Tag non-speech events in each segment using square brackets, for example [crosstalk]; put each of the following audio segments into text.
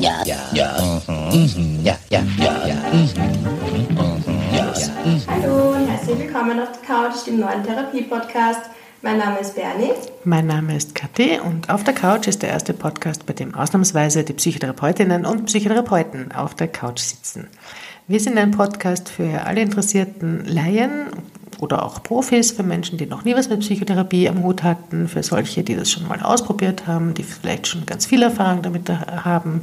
ja, ja, ja, mhm. ja, ja, ja, ja, mhm. ja, Hallo und herzlich willkommen auf der Couch, dem neuen Therapie-Podcast. Mein Name ist Bernie. Mein Name ist Kathi und auf der Couch ist der erste Podcast, bei dem ausnahmsweise die Psychotherapeutinnen und Psychotherapeuten auf der Couch sitzen. Wir sind ein Podcast für alle interessierten Laien oder auch Profis, für Menschen, die noch nie was mit Psychotherapie am Hut hatten, für solche, die das schon mal ausprobiert haben, die vielleicht schon ganz viel Erfahrung damit haben,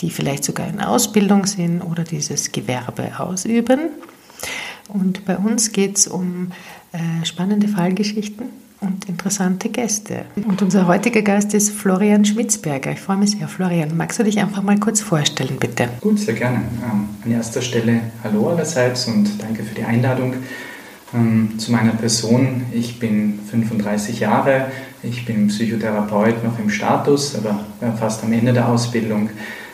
die vielleicht sogar in Ausbildung sind oder dieses Gewerbe ausüben. Und bei uns geht es um äh, spannende Fallgeschichten und interessante Gäste. Und unser heutiger Gast ist Florian Schmitzberger. Ich freue mich sehr. Florian, magst du dich einfach mal kurz vorstellen, bitte? Gut, sehr gerne. Ähm, an erster Stelle Hallo allerseits und danke für die Einladung. Ähm, zu meiner Person. Ich bin 35 Jahre, ich bin Psychotherapeut noch im Status, aber fast am Ende der Ausbildung.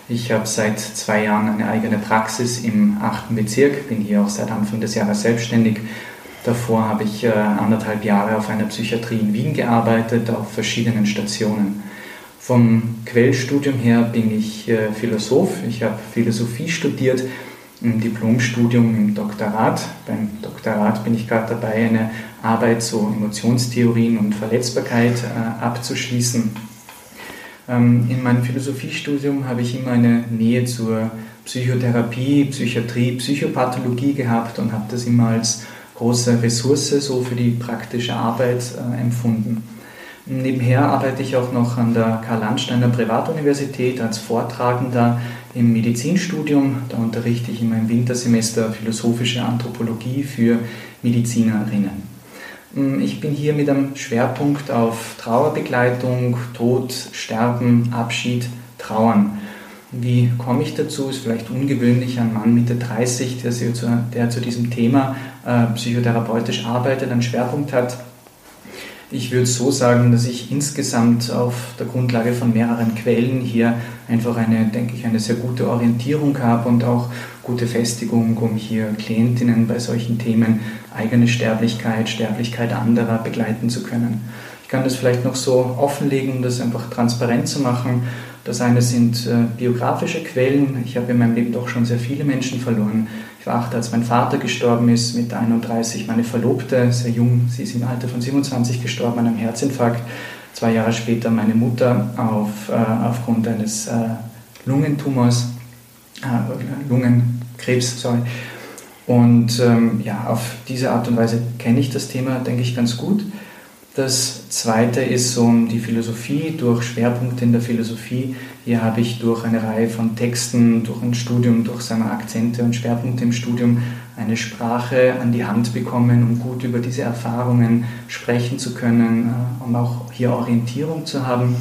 Ich habe seit zwei Jahren eine eigene Praxis im 8. Bezirk, bin hier auch seit Anfang des Jahres selbstständig. Davor habe ich äh, anderthalb Jahre auf einer Psychiatrie in Wien gearbeitet, auf verschiedenen Stationen. Vom Quellstudium her bin ich äh, Philosoph. Ich habe Philosophie studiert, im Diplomstudium im Doktorat. Beim Doktorat bin ich gerade dabei, eine Arbeit zu Emotionstheorien und Verletzbarkeit äh, abzuschließen. Ähm, in meinem Philosophiestudium habe ich immer eine Nähe zur Psychotherapie, Psychiatrie, Psychopathologie gehabt und habe das immer als große Ressource so für die praktische Arbeit äh, empfunden. Nebenher arbeite ich auch noch an der Karl-Landsteiner Privatuniversität als Vortragender im Medizinstudium. Da unterrichte ich immer im Wintersemester philosophische Anthropologie für Medizinerinnen. Hm, ich bin hier mit einem Schwerpunkt auf Trauerbegleitung, Tod, Sterben, Abschied, Trauern. Wie komme ich dazu? Ist vielleicht ungewöhnlich, ein Mann Mitte 30, der, zu, diesem Thema äh, psychotherapeutisch arbeitet, einen Schwerpunkt hat. Ich würde so sagen, dass ich insgesamt auf der Grundlage von mehreren Quellen hier einfach eine, denke ich, eine sehr gute Orientierung habe und auch gute Festigung, um hier Klientinnen bei solchen Themen eigene Sterblichkeit, Sterblichkeit anderer begleiten zu können. Ich kann das vielleicht noch so offenlegen, um das einfach transparent zu machen. Das eine sind äh, biografische Quellen. Ich habe in meinem Leben doch schon sehr viele Menschen verloren. Ich war acht, als mein Vater gestorben ist, mit 31 meine Verlobte, sehr jung, sie ist im Alter von 27 gestorben an einem Herzinfarkt. Zwei Jahre später meine Mutter auf, äh, aufgrund eines äh, Lungentumors, äh, Lungenkrebs, sorry. Und ähm, ja, auf diese Art und Weise kenne ich das Thema, denke ich, ganz gut. Das zweite ist so die Philosophie, durch Schwerpunkte in der Philosophie. Hier habe ich durch eine Reihe von Texten, durch ein Studium, durch seine Akzente und Schwerpunkte im Studium eine Sprache an die Hand bekommen, um gut über diese Erfahrungen sprechen zu können, äh, um auch hier Orientierung zu haben.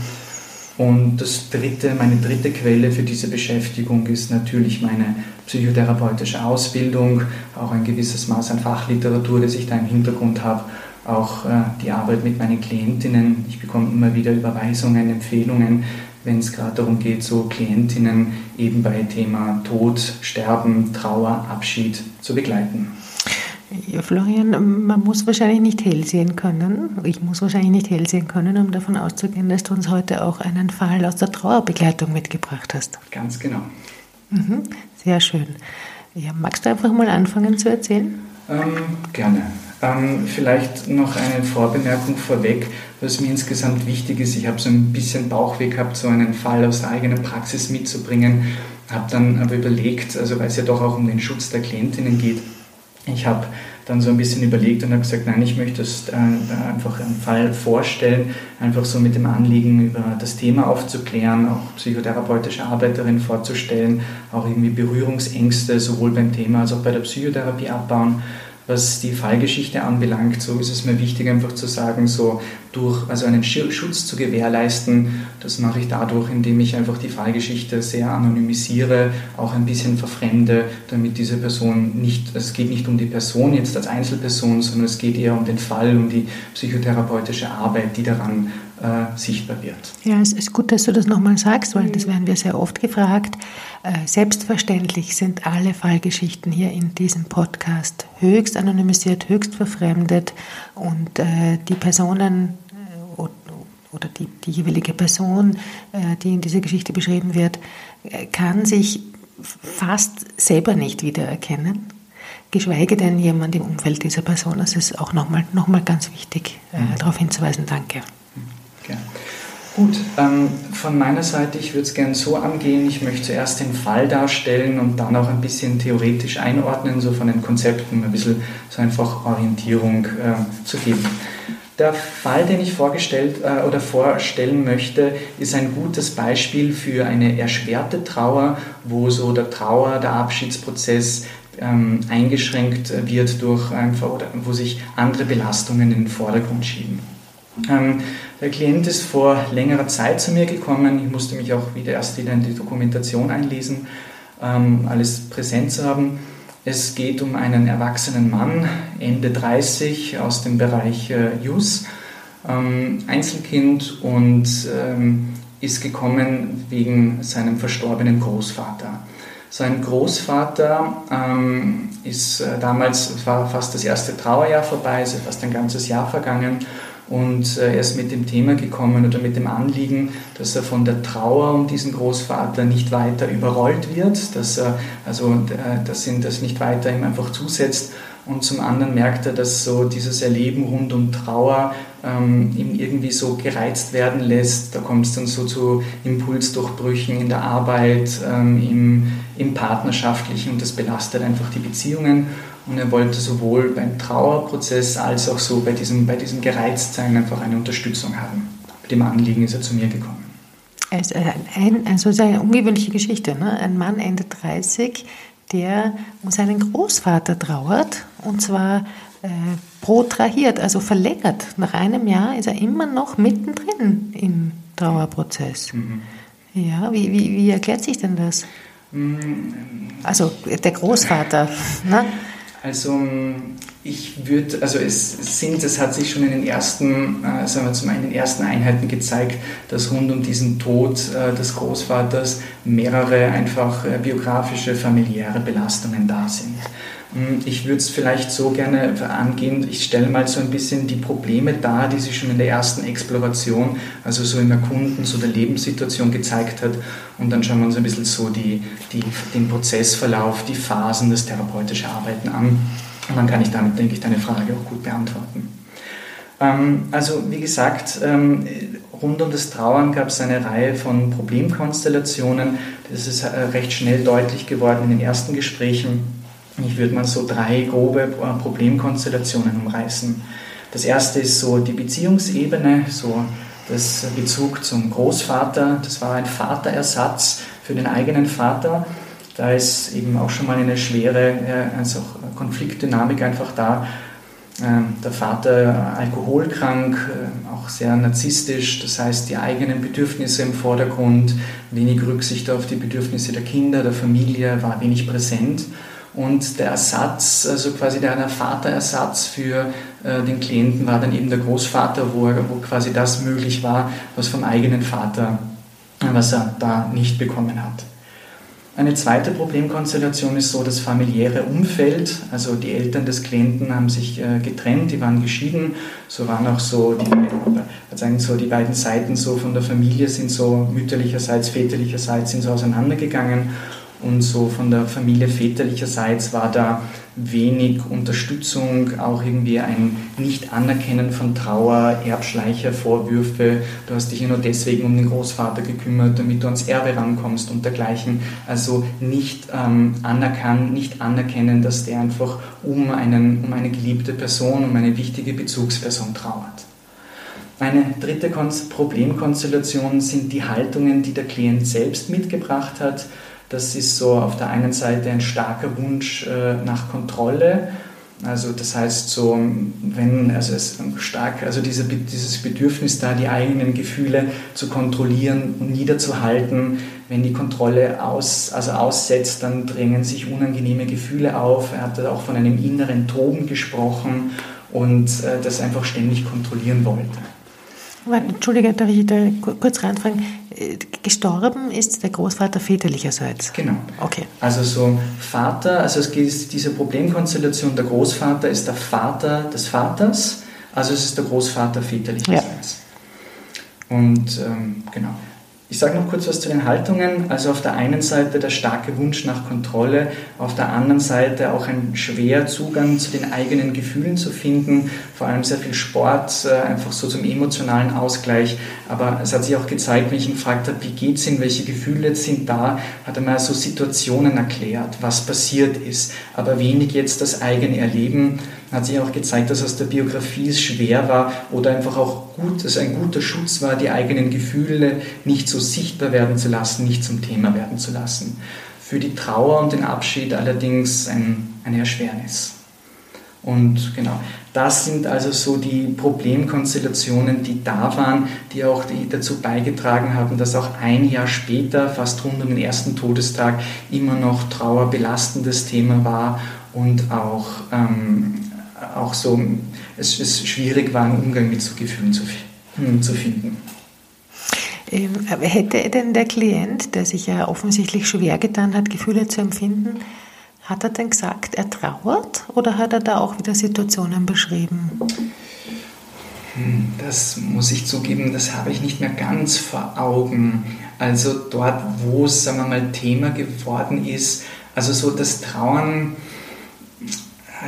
Und das dritte, meine dritte Quelle für diese Beschäftigung ist natürlich meine psychotherapeutische Ausbildung, auch ein gewisses Maß an Fachliteratur, das ich da im Hintergrund habe auch äh, die Arbeit mit meinen Klientinnen. Ich bekomme immer wieder Überweisungen, Empfehlungen, wenn es gerade darum geht, so Klientinnen eben bei Thema Tod, Sterben, Trauer, Abschied zu begleiten. Ja, Florian, man muss wahrscheinlich nicht hell sehen können. Ich muss wahrscheinlich nicht hell sehen können, um davon auszugehen, dass du uns heute auch einen Fall aus der Trauerbegleitung mitgebracht hast. Ganz genau. Mhm, sehr schön. Ja, magst du einfach mal anfangen zu erzählen? Ähm, gerne. Ähm, vielleicht noch eine Vorbemerkung vorweg, was mir insgesamt wichtig ist. Ich habe so ein bisschen Bauchweh gehabt, so einen Fall aus der eigenen Praxis mitzubringen. Habe dann aber überlegt, also weil es ja doch auch um den Schutz der Klientinnen geht, ich habe dann so ein bisschen überlegt und habe gesagt, nein, ich möchte es äh, einfach einen Fall vorstellen, einfach so mit dem Anliegen, über das Thema aufzuklären, auch psychotherapeutische Arbeiterin vorzustellen, auch irgendwie Berührungsängste sowohl beim Thema als auch bei der Psychotherapie abbauen was die Fallgeschichte anbelangt, so ist es mir wichtig, einfach zu sagen, so durch, also einen Schutz zu gewährleisten, das mache ich dadurch, indem ich einfach die Fallgeschichte sehr anonymisiere, auch ein bisschen verfremde, damit diese Person nicht, es geht nicht um die Person jetzt als Einzelperson, sondern es geht eher um den Fall, um die psychotherapeutische Arbeit, die daran äh, sichtbar wird. Ja, es ist gut, dass du das nochmal sagst, weil das werden wir sehr oft gefragt. Äh, selbstverständlich sind alle Fallgeschichten hier in diesem Podcast höchst anonymisiert, höchst verfremdet und äh, die Personen oder die, die jeweilige Person, äh, die in dieser Geschichte beschrieben wird, äh, kann sich fast selber nicht wiedererkennen, geschweige denn jemand im Umfeld dieser Person. Das ist auch nochmal noch mal ganz wichtig, äh, mhm. darauf hinzuweisen. Danke. Ja. Gut, ähm, von meiner Seite, ich würde es gerne so angehen. Ich möchte zuerst den Fall darstellen und dann auch ein bisschen theoretisch einordnen, so von den Konzepten ein bisschen so einfach Orientierung äh, zu geben. Der Fall, den ich vorgestellt äh, oder vorstellen möchte, ist ein gutes Beispiel für eine erschwerte Trauer, wo so der Trauer, der Abschiedsprozess ähm, eingeschränkt wird durch einfach oder wo sich andere Belastungen in den Vordergrund schieben. Ähm, der Klient ist vor längerer Zeit zu mir gekommen. Ich musste mich auch wieder erst wieder in die Dokumentation einlesen, ähm, alles präsent zu haben. Es geht um einen erwachsenen Mann, Ende 30, aus dem Bereich äh, JUS, ähm, Einzelkind und ist gekommen wegen seinem verstorbenen Großvater. Sein Großvater ähm, ist äh, damals, war fast das erste Trauerjahr vorbei, ist fast ein ganzes Jahr vergangen und äh, er ist mit dem Thema gekommen oder mit dem Anliegen, dass er von der Trauer um diesen Großvater nicht weiter überrollt wird, dass er also äh, dass ihn das nicht weiter ihm einfach zusetzt. Und zum anderen merkt er, dass so dieses Erleben rund um Trauer ähm, ihm irgendwie so gereizt werden lässt. Da kommt es dann so zu Impulsdurchbrüchen in der Arbeit, ähm, im, im Partnerschaftlichen und das belastet einfach die Beziehungen. Und er wollte sowohl beim Trauerprozess als auch so bei diesem, bei diesem Gereiztsein einfach eine Unterstützung haben. Mit dem Anliegen ist er zu mir gekommen. Es ist ein, also eine ungewöhnliche Geschichte. Ne? Ein Mann Ende 30, der um seinen Großvater trauert und zwar äh, protrahiert, also verlängert. Nach einem Jahr ist er immer noch mittendrin im Trauerprozess. Mhm. Ja, wie, wie, wie erklärt sich denn das? Mhm. Also der Großvater. ne? Also ich würde, also es sind, es hat sich schon in den ersten, äh, sagen wir zum einen in den ersten Einheiten gezeigt, dass rund um diesen Tod äh, des Großvaters mehrere einfach äh, biografische, familiäre Belastungen da sind. Hm, ich würde es vielleicht so gerne angehen, ich stelle mal so ein bisschen die Probleme dar, die sich schon in der ersten Exploration, also so im Erkunden so der Lebenssituation gezeigt hat und dann schauen wir uns ein bisschen so die, die, den Prozessverlauf, die Phasen, das therapeutische Arbeiten an und dann kann ich damit, denke ich, deine Frage auch gut beantworten. Ähm, also wie gesagt, ähm, rund um das Trauern gab es eine Reihe von Problemkonstellationen. Das ist äh, recht schnell deutlich geworden in den ersten Gesprächen ich würde mal so drei grobe äh, Problemkonstellationen umreißen. Das erste ist so die Beziehungsebene, so das Bezug zum Großvater. Das war ein Vaterersatz für den eigenen Vater. Da ist eben auch schon mal eine schwere äh, also Konfliktdynamik einfach da. Ähm, der Vater alkoholkrank, äh, auch sehr narzisstisch, das heißt die eigenen Bedürfnisse im Vordergrund, wenig Rücksicht auf die Bedürfnisse der Kinder, der Familie, war wenig präsent. Und der Ersatz, also quasi der Vaterersatz für äh, den Klienten war dann eben der Großvater, wo, wo quasi das möglich war, was vom eigenen Vater, was er da nicht bekommen hat. Eine zweite Problemkonstellation ist so das familiäre Umfeld. Also die Eltern des Klienten haben sich äh, getrennt, die waren geschieden. So waren auch so die, beiden, so die beiden Seiten so von der Familie sind so mütterlicherseits, väterlicherseits sind so auseinandergegangen. Und so von der Familie väterlicherseits war da wenig Unterstützung, auch irgendwie ein Nicht-Anerkennen von Trauer, Erbschleicher, Vorwürfe. Du hast dich ja nur deswegen um den Großvater gekümmert, damit du ans Erbe rankommst und dergleichen. Also nicht ähm, anerkennen, nicht anerkennen, dass der einfach um, einen, um eine geliebte Person, um eine wichtige Bezugsperson trauert. Eine dritte Problemkonstellation sind die Haltungen, die der Klient selbst mitgebracht hat. Das ist so auf der einen Seite ein starker Wunsch äh, nach Kontrolle. Also das heißt so, wenn, also es stark, also diese, dieses Bedürfnis da, die eigenen Gefühle zu kontrollieren und niederzuhalten, wenn die Kontrolle aus, also aussetzt, dann drängen sich unangenehme Gefühle auf. Er hat auch von einem inneren Toben gesprochen und äh, das einfach ständig kontrollieren wollte. Entschuldige, darf ich da kurz reinfragen? Äh, gestorben ist der Großvater väterlicherseits? Genau. Okay. Also so Vater, also es geht diese Problemkonstellation, der Großvater ist der Vater des Vaters, also es ist der Großvater väterlicherseits. Und ähm, genau, ich sage noch kurz was zu den Haltungen. Also auf der einen Seite der starke Wunsch nach Kontrolle, auf der anderen Seite auch ein schwer Zugang zu den eigenen Gefühlen zu finden, vor allem sehr viel Sport, äh, einfach so zum emotionalen Ausgleich. Aber es hat sich auch gezeigt, wenn ich ihn gefragt habe, wie geht es Ihnen, welche Gefühle sind da, hat er mal so Situationen erklärt, was passiert ist, aber wenig jetzt das eigene Erleben hat sich auch gezeigt, dass aus der Biografie es schwer war oder einfach auch gut, dass ein guter Schutz war, die eigenen Gefühle nicht so sichtbar werden zu lassen, nicht zum Thema werden zu lassen. Für die Trauer und den Abschied allerdings ein, eine Erschwernis. Und genau, das sind also so die Problemkonstellationen, die da waren, die auch dazu beigetragen haben, dass auch ein Jahr später, fast rund um den ersten Todestag, immer noch Trauer belastendes Thema war und auch ähm, auch so es, es schwierig war, einen Umgang mit so Gefühlen zu, hm, zu finden. Ähm, hätte denn der Klient, der sich ja offensichtlich schwer getan hat, Gefühle zu empfinden, hat er denn gesagt, er trauert oder hat er da auch wieder Situationen beschrieben? Hm, das muss ich zugeben, das habe ich nicht mehr ganz vor Augen. Also dort, wo es, sagen wir mal, Thema geworden ist, also so das Trauern,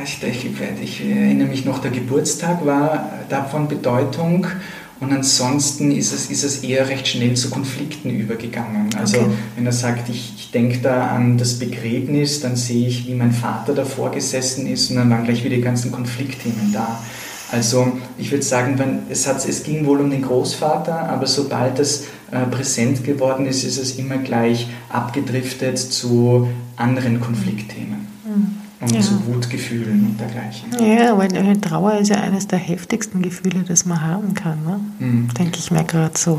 ich, ich, ich, erinnere mich noch, der Geburtstag war davon Bedeutung und ansonsten ist es, ist es eher recht schnell zu Konflikten übergegangen. Also okay. wenn er sagt, ich, ich denke da an das Begräbnis, dann sehe ich, wie mein Vater davor gesessen ist und dann waren gleich wieder die ganzen Konfliktthemen da. Also ich würde sagen, wenn, es, hat, es ging wohl um den Großvater, aber sobald es äh, präsent geworden ist, ist es immer gleich abgedriftet zu anderen Konfliktthemen. Und ja. zu Wutgefühlen und dergleichen. Ja, weil Trauer ist ja eines der heftigsten Gefühle, das man haben kann. Ne? Mhm. Denke ich mir gerade so.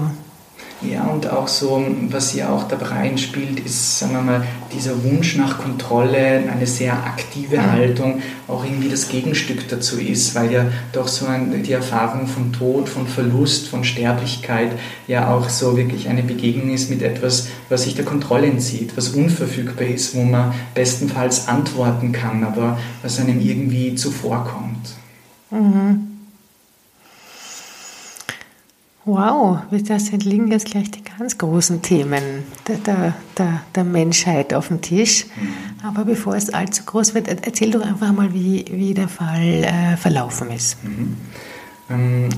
Ja, und auch so, was hier auch dabei reinspielt, ist, sagen wir mal, dieser Wunsch nach Kontrolle, eine sehr aktive Haltung, auch irgendwie das Gegenstück dazu ist, weil ja doch so ein, die Erfahrung von Tod, von Verlust, von Sterblichkeit ja auch so wirklich eine Begegnung ist mit etwas, was sich der Kontrolle entzieht, was unverfügbar ist, wo man bestenfalls antworten kann, aber was einem irgendwie zuvorkommt. Mhm. Wow, das liegen jetzt gleich die ganz großen Themen der, der, der, Menschheit auf dem Tisch. Mhm. Aber bevor es allzu groß wird, erzähl doch einfach mal, wie, wie der Fall äh, verlaufen ist. Mhm. Ähm,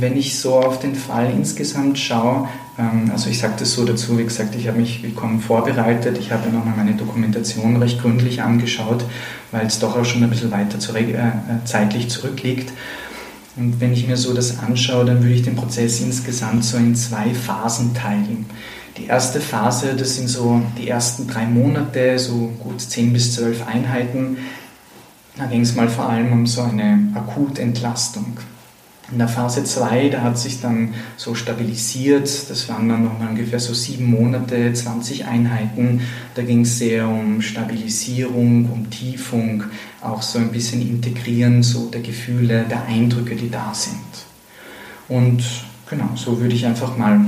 wenn ich so auf den Fall insgesamt schaue, ähm, also ich sage das so dazu, wie gesagt, ich habe mich willkommen vorbereitet, ich habe nochmal meine Dokumentation recht gründlich angeschaut, weil es doch auch schon ein bisschen weiter zurück, äh, zeitlich zurückliegt. Und wenn ich mir so das anschaue, dann würde ich den Prozess insgesamt so in zwei Phasen teilen. Die erste Phase, das sind so die ersten drei Monate, so gut zehn bis zwölf Einheiten. Da ging es mal vor allem um so eine Akutentlastung. In der Phase 2, da hat sich dann so stabilisiert, das waren dann nochmal ungefähr so sieben Monate, 20 Einheiten. Da ging es sehr um Stabilisierung, um Tiefung, auch so ein bisschen Integrieren so der Gefühle, der Eindrücke, die da sind. Und genau, so würde ich einfach mal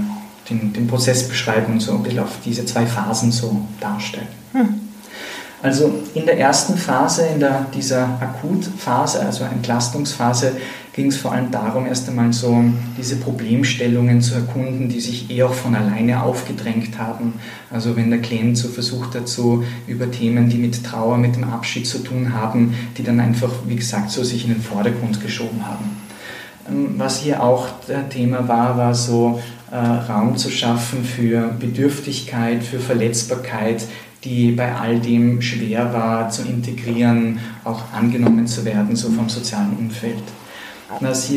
den, den Prozess beschreiben und so ein bisschen auf diese zwei Phasen so darstellen. Hm. Also in der ersten Phase, in der, dieser Akutphase, also Entlastungsphase, ging es vor allem darum, erst einmal so diese Problemstellungen zu erkunden, die sich eher auch von alleine aufgedrängt haben. Also wenn der Klient so versucht hat, so über Themen, die mit Trauer, mit dem Abschied zu tun haben, die dann einfach, wie gesagt, so sich in den Vordergrund geschoben haben. Ähm, was hier auch der Thema war, war so äh, Raum zu schaffen für Bedürftigkeit, für Verletzbarkeit, die bei all dem schwer war zu integrieren, auch angenommen zu werden, so vom sozialen Umfeld.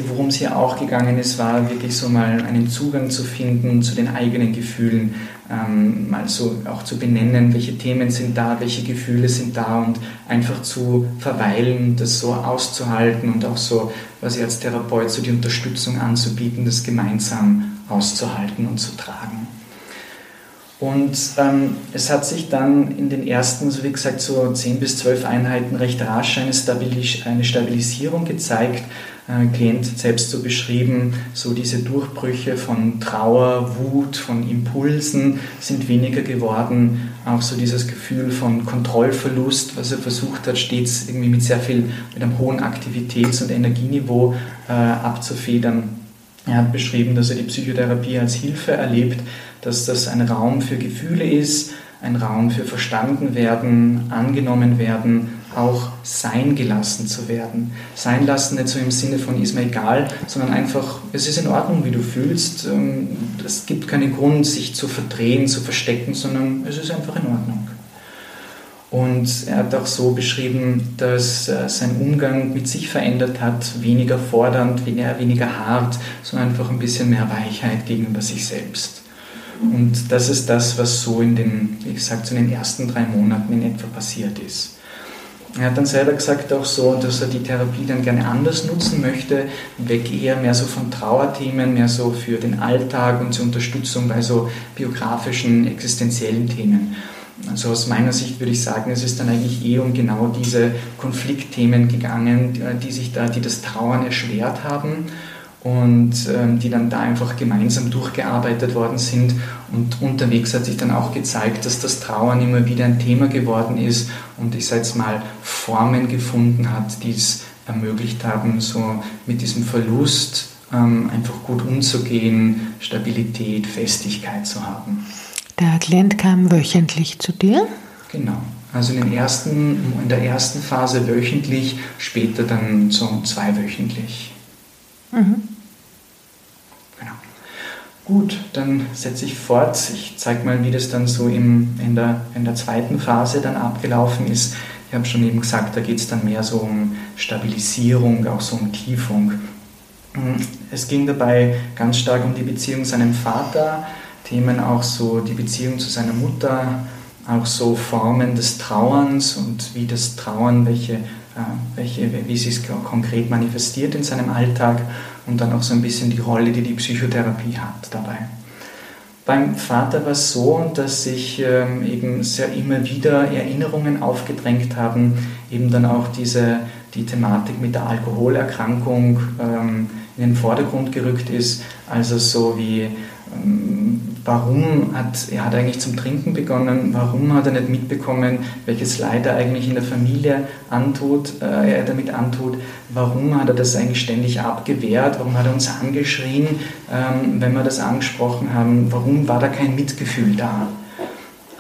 Worum es hier auch gegangen ist, war wirklich so mal einen Zugang zu finden zu den eigenen Gefühlen, ähm, mal so auch zu benennen, welche Themen sind da, welche Gefühle sind da und einfach zu verweilen, das so auszuhalten und auch so, was ich als Therapeut, so die Unterstützung anzubieten, das gemeinsam auszuhalten und zu tragen. Und ähm, es hat sich dann in den ersten, so wie gesagt, so 10 bis 12 Einheiten recht rasch eine, Stabilis eine Stabilisierung gezeigt. Äh, Klient selbst so beschrieben, so diese Durchbrüche von Trauer, Wut, von Impulsen sind weniger geworden. Auch so dieses Gefühl von Kontrollverlust, was er versucht hat, stets irgendwie mit sehr viel, mit einem hohen Aktivitäts- und Energieniveau äh, abzufedern Er hat beschrieben, dass er die Psychotherapie als Hilfe erlebt, dass das ein Raum für Gefühle ist, ein Raum für verstanden werden, angenommen werden, auch sein gelassen zu werden. Sein lassen nicht so im Sinne von ist mir egal, sondern einfach, es ist in Ordnung, wie du fühlst. Ähm, es gibt keinen Grund, sich zu verdrehen, zu verstecken, sondern es ist einfach in Ordnung. Und er hat auch so beschrieben, dass äh, sein Umgang mit sich verändert hat, weniger fordernd, weniger hart, sondern einfach ein bisschen mehr Weichheit gegenüber sich selbst. Und das ist das, was so in den, wie gesagt, so in den ersten drei Monaten in etwa passiert ist. Er hat dann selber gesagt auch so, dass er die Therapie dann gerne anders nutzen möchte, weg eher mehr so von Trauerthemen, mehr so für den Alltag und zur Unterstützung bei so biografischen, existenziellen Themen. Also aus meiner Sicht würde ich sagen, es ist dann eigentlich eh um genau diese Konfliktthemen gegangen, die sich da, die das Trauern erschwert haben und ähm, die dann da einfach gemeinsam durchgearbeitet worden sind. Und unterwegs hat sich dann auch gezeigt, dass das Trauern immer wieder ein Thema geworden ist und ich sage jetzt mal Formen gefunden hat, die es ermöglicht haben, so mit diesem Verlust ähm, einfach gut umzugehen, Stabilität, Festigkeit zu haben. Der Klient kam wöchentlich zu dir? Genau. Also in, den ersten, in der ersten Phase wöchentlich, später dann so zweiwöchentlich. Mhm. Genau. Gut, dann setze ich fort. Ich zeige mal, wie das dann so im, in, der, in der zweiten Phase dann abgelaufen ist. Ich habe schon eben gesagt, da geht es dann mehr so um Stabilisierung, auch so um Tiefung. Es ging dabei ganz stark um die Beziehung seinem Vater, Themen auch so die Beziehung zu seiner Mutter, auch so Formen des Trauerns und wie das Trauern, welche, äh, welche, wie sich konkret manifestiert in seinem Alltag und dann auch so ein bisschen die Rolle, die die Psychotherapie hat dabei. Beim Vater war es so, dass sich ähm, eben sehr immer wieder Erinnerungen aufgedrängt haben, eben dann auch diese, die Thematik mit der Alkoholerkrankung ähm, in den Vordergrund gerückt ist, also so wie ähm, warum hat er hat eigentlich zum Trinken begonnen, warum hat er nicht mitbekommen, welches Leid er eigentlich in der Familie antut, äh, er damit antut, warum hat er das eigentlich ständig abgewehrt, warum hat er uns angeschrien, ähm, wenn wir das angesprochen haben, warum war da kein Mitgefühl da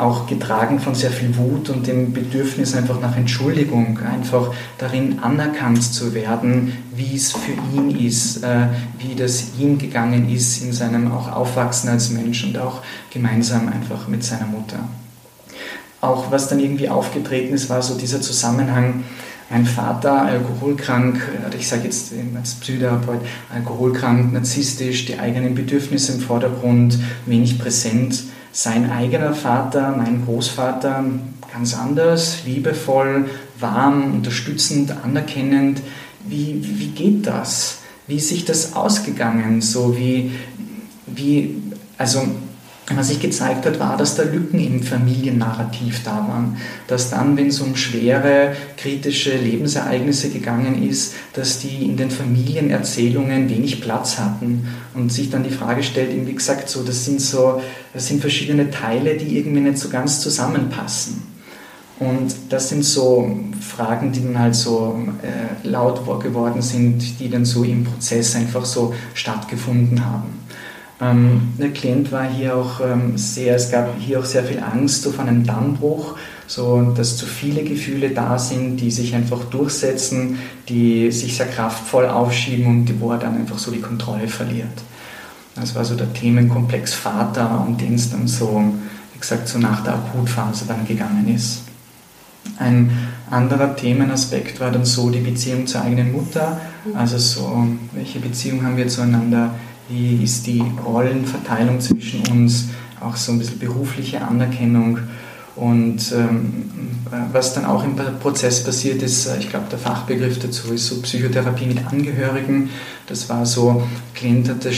auch getragen von sehr viel Wut und dem Bedürfnis einfach nach Entschuldigung, einfach darin anerkannt zu werden, wie es für ihn ist, äh, wie das ihm gegangen ist in seinem auch Aufwachsen als Mensch und auch gemeinsam einfach mit seiner Mutter. Auch was dann irgendwie aufgetreten ist, war so dieser Zusammenhang, ein Vater, alkoholkrank, ich sage jetzt als Psychotherapeut, alkoholkrank, narzisstisch, die eigenen Bedürfnisse im Vordergrund, wenig präsent sein eigener Vater, mein Großvater, ganz anders, liebevoll, warm, unterstützend, anerkennend. Wie, wie geht das? Wie ist sich das ausgegangen? So wie, wie also was sich gezeigt hat, war, dass da Lücken im Familiennarrativ da waren. Dass dann, wenn es um schwere, kritische Lebensereignisse gegangen ist, dass die in den Familienerzählungen wenig Platz hatten und sich dann die Frage stellt, wie gesagt, so, das sind so, das sind verschiedene Teile, die irgendwie nicht so ganz zusammenpassen. Und das sind so Fragen, die dann halt so äh, laut geworden sind, die dann so im Prozess einfach so stattgefunden haben. Ähm, der Klient war hier auch ähm, sehr, es gab hier auch sehr viel Angst auf einen Dammbruch, so dass zu viele Gefühle da sind, die sich einfach durchsetzen, die sich sehr kraftvoll aufschieben und wo er dann einfach so die Kontrolle verliert. Das war so der Themenkomplex Vater, um den es dann so, wie gesagt, so nach der Akutphase dann gegangen ist. Ein anderer Themenaspekt war dann so die Beziehung zur eigenen Mutter, also so, welche Beziehung haben wir zueinander, wie ist die Rollenverteilung zwischen uns, auch so ein bisschen berufliche Anerkennung. Und ähm, was dann auch im Prozess passiert ist, äh, ich glaube, der Fachbegriff dazu ist so Psychotherapie mit Angehörigen. Das war so, Klient hat das,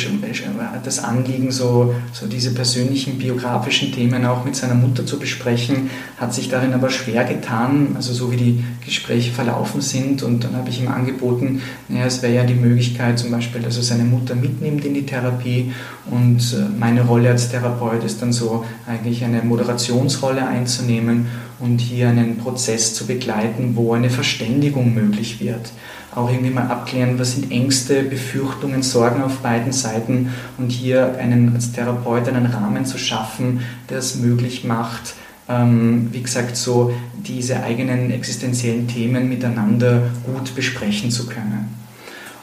das Anliegen, so, so diese persönlichen biografischen Themen auch mit seiner Mutter zu besprechen, hat sich darin aber schwer getan, also so wie die Gespräche verlaufen sind. Und dann habe ich ihm angeboten, naja, es wäre ja die Möglichkeit zum Beispiel, dass er seine Mutter mitnimmt in die Therapie. Und äh, meine Rolle als Therapeut ist dann so eigentlich eine Moderationsrolle einzunehmen und hier einen Prozess zu begleiten, wo eine Verständigung möglich wird auch irgendwie mal abklären, was sind Ängste, Befürchtungen, Sorgen auf beiden Seiten und hier einen, als Therapeut einen Rahmen zu schaffen, der es möglich macht, ähm, wie gesagt, so diese eigenen existenziellen Themen miteinander gut besprechen zu können.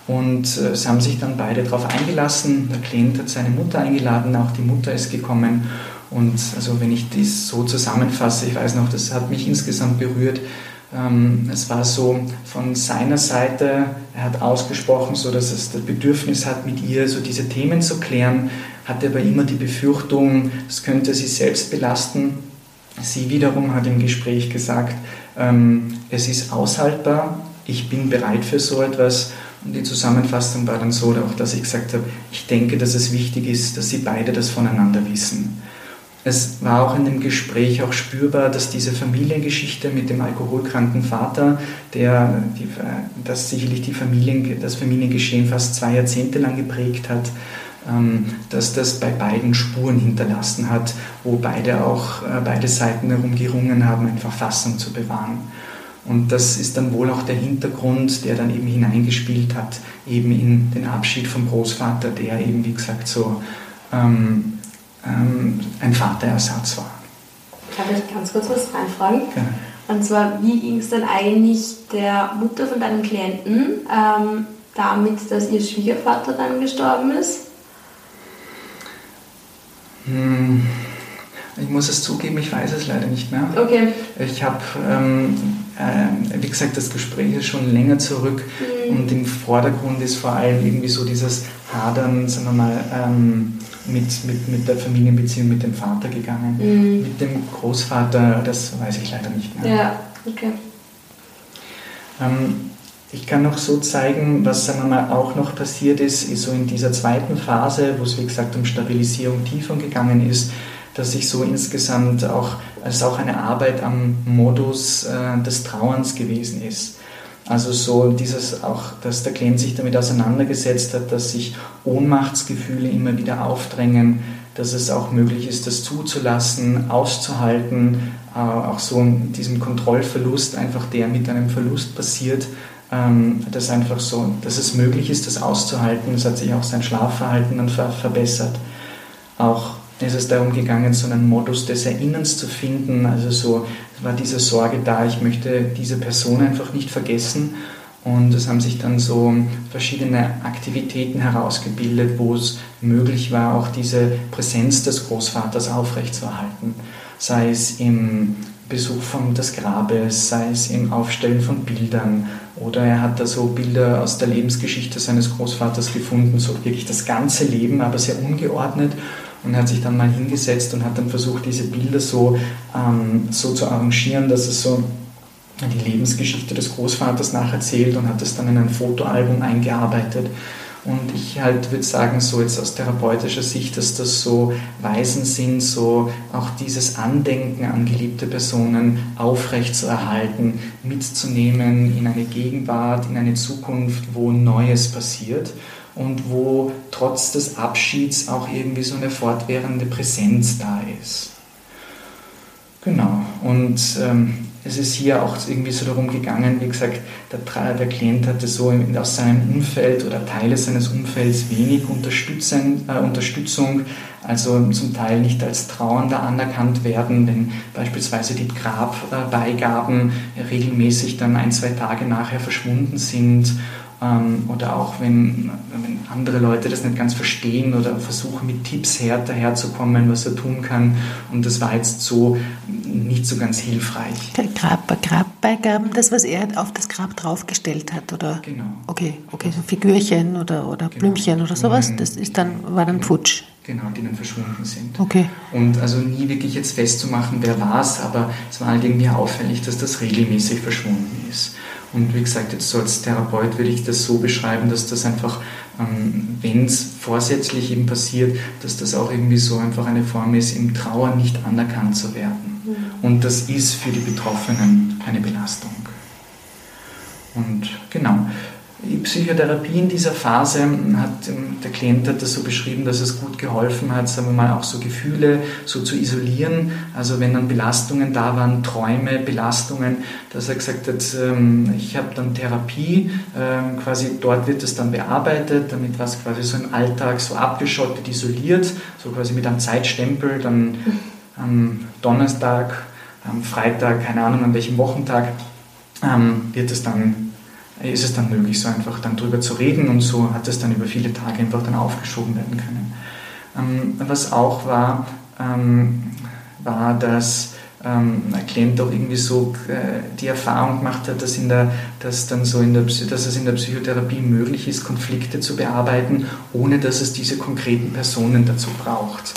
Und äh, es haben sich dann beide darauf eingelassen. Der Klient hat seine Mutter eingeladen, auch die Mutter ist gekommen. Und also wenn ich das so zusammenfasse, ich weiß noch, das hat mich insgesamt berührt. Ähm, es war so von seiner Seite, er hat ausgesprochen, so dass es das Bedürfnis hat, mit ihr so diese Themen zu klären, hatte aber immer die Befürchtung, das könnte sie selbst belasten. Sie wiederum hat im Gespräch gesagt, ähm, es ist aushaltbar, ich bin bereit für so etwas. Und die Zusammenfassung war dann so, auch dass ich gesagt habe, ich denke, dass es wichtig ist, dass sie beide das voneinander wissen. Es war auch in dem Gespräch auch spürbar, dass diese Familiengeschichte mit dem alkoholkranken Vater, der die, das sicherlich die Familien, das Familiengeschehen fast zwei Jahrzehnte lang geprägt hat, ähm, dass das bei beiden Spuren hinterlassen hat, wo beide auch äh, beide Seiten darum gerungen haben, eine Verfassung zu bewahren. Und das ist dann wohl auch der Hintergrund, der dann eben hineingespielt hat, eben in den Abschied vom Großvater, der eben, wie gesagt, so ähm, ähm, ein Vaterersatz war. Darf ich ganz kurz was reinfragen? Gerne. Und zwar, wie ging es dann eigentlich der Mutter von deinem Klienten ähm, damit, dass ihr Schwiegervater dann gestorben ist? Hm, ich muss es zugeben, ich weiß es leider nicht mehr. Okay. Ich habe, ähm, äh, wie gesagt, das Gespräch ist schon länger zurück mhm. und im Vordergrund ist vor allem irgendwie so dieses Hadern, sagen wir mal, ähm, mit, mit, mit der Familienbeziehung mit dem Vater gegangen. Mhm. Mit dem Großvater, das weiß ich leider nicht mehr. Ja, okay. Ähm, ich kann noch so zeigen, was sagen wir mal, auch noch passiert ist, ist so in dieser zweiten Phase, wo es wie gesagt um Stabilisierung, Tiefung gegangen ist, dass ich so insgesamt auch, als auch eine Arbeit am Modus äh, des Trauerns gewesen ist. Also so dieses auch, dass der Klient sich damit auseinandergesetzt hat, dass sich Ohnmachtsgefühle immer wieder aufdrängen, dass es auch möglich ist, das zuzulassen, auszuhalten, äh, auch so diesem Kontrollverlust, einfach der mit einem Verlust passiert, ähm, dass einfach so, dass es möglich ist, das auszuhalten. Es hat sich auch sein Schlafverhalten dann verbessert. Auch ist es darum gegangen, so einen Modus des Erinnerns zu finden. Also so war diese Sorge da, ich möchte diese Person einfach nicht vergessen. Und es haben sich dann so verschiedene Aktivitäten herausgebildet, wo es möglich war, auch diese Präsenz des Großvaters aufrechtzuerhalten. Sei es im Besuch von des Grabes, sei es im Aufstellen von Bildern oder er hat da so Bilder aus der Lebensgeschichte seines Großvaters gefunden, so wirklich das ganze Leben, aber sehr ungeordnet und hat sich dann mal hingesetzt und hat dann versucht, diese Bilder so, ähm, so zu arrangieren, dass es so die Lebensgeschichte des Großvaters nacherzählt und hat das dann in ein Fotoalbum eingearbeitet. Und ich halt würde sagen, so jetzt aus therapeutischer Sicht, dass das so Weisen sind, so auch dieses Andenken an geliebte Personen aufrechtzuerhalten, mitzunehmen in eine Gegenwart, in eine Zukunft, wo Neues passiert und wo trotz des Abschieds auch irgendwie so eine fortwährende Präsenz da ist. Genau, und ähm, es ist hier auch irgendwie so darum gegangen, wie gesagt, der, der Klient hatte so aus seinem Umfeld oder Teile seines Umfelds wenig Unterstützung, äh, Unterstützung, also zum Teil nicht als Trauernder anerkannt werden, wenn beispielsweise die Grabbeigaben regelmäßig dann ein, zwei Tage nachher verschwunden sind ähm, oder auch wenn, wenn, andere Leute das nicht ganz verstehen oder versuchen mit Tipps her, daherzukommen, was er tun kann. Und das war jetzt so nicht so ganz hilfreich. Grab, Grabbeigaben, das, was er auf das Grab draufgestellt hat, oder? Genau. Okay, okay, so Figürchen oder, oder genau. Blümchen oder sowas, das ist dann, war dann futsch. Genau, die dann verschwunden sind. Okay. Und also nie wirklich jetzt festzumachen, wer war es, aber es war halt irgendwie auffällig, dass das regelmäßig verschwunden ist. Und wie gesagt, jetzt so als Therapeut würde ich das so beschreiben, dass das einfach, ähm, wenn es vorsätzlich eben passiert, dass das auch irgendwie so einfach eine Form ist, im Trauer nicht anerkannt zu werden. Mhm. Und das ist für die Betroffenen eine Belastung. Und genau. die Psychotherapie in dieser Phase hat ähm, der Klient hat das so beschrieben, dass es gut geholfen hat, sagen wir mal auch so Gefühle so zu isolieren. Also wenn dann Belastungen da waren, Träume, Belastungen, dass er gesagt hat, ähm, ich habe dann Therapie, ähm, quasi dort wird es dann bearbeitet, damit was quasi so im Alltag so abgeschottet, isoliert, so quasi mit einem Zeitstempel, dann am Donnerstag, am Freitag, keine Ahnung an welchem Wochentag, wird es dann ist es dann möglich, so einfach dann drüber zu reden und so hat es dann über viele Tage einfach dann aufgeschoben werden können. Ähm, was auch war, ähm, war, dass ähm, Klient auch irgendwie so äh, die Erfahrung gemacht hat, dass, in der, dass, dann so in der, dass es in der Psychotherapie möglich ist, Konflikte zu bearbeiten, ohne dass es diese konkreten Personen dazu braucht.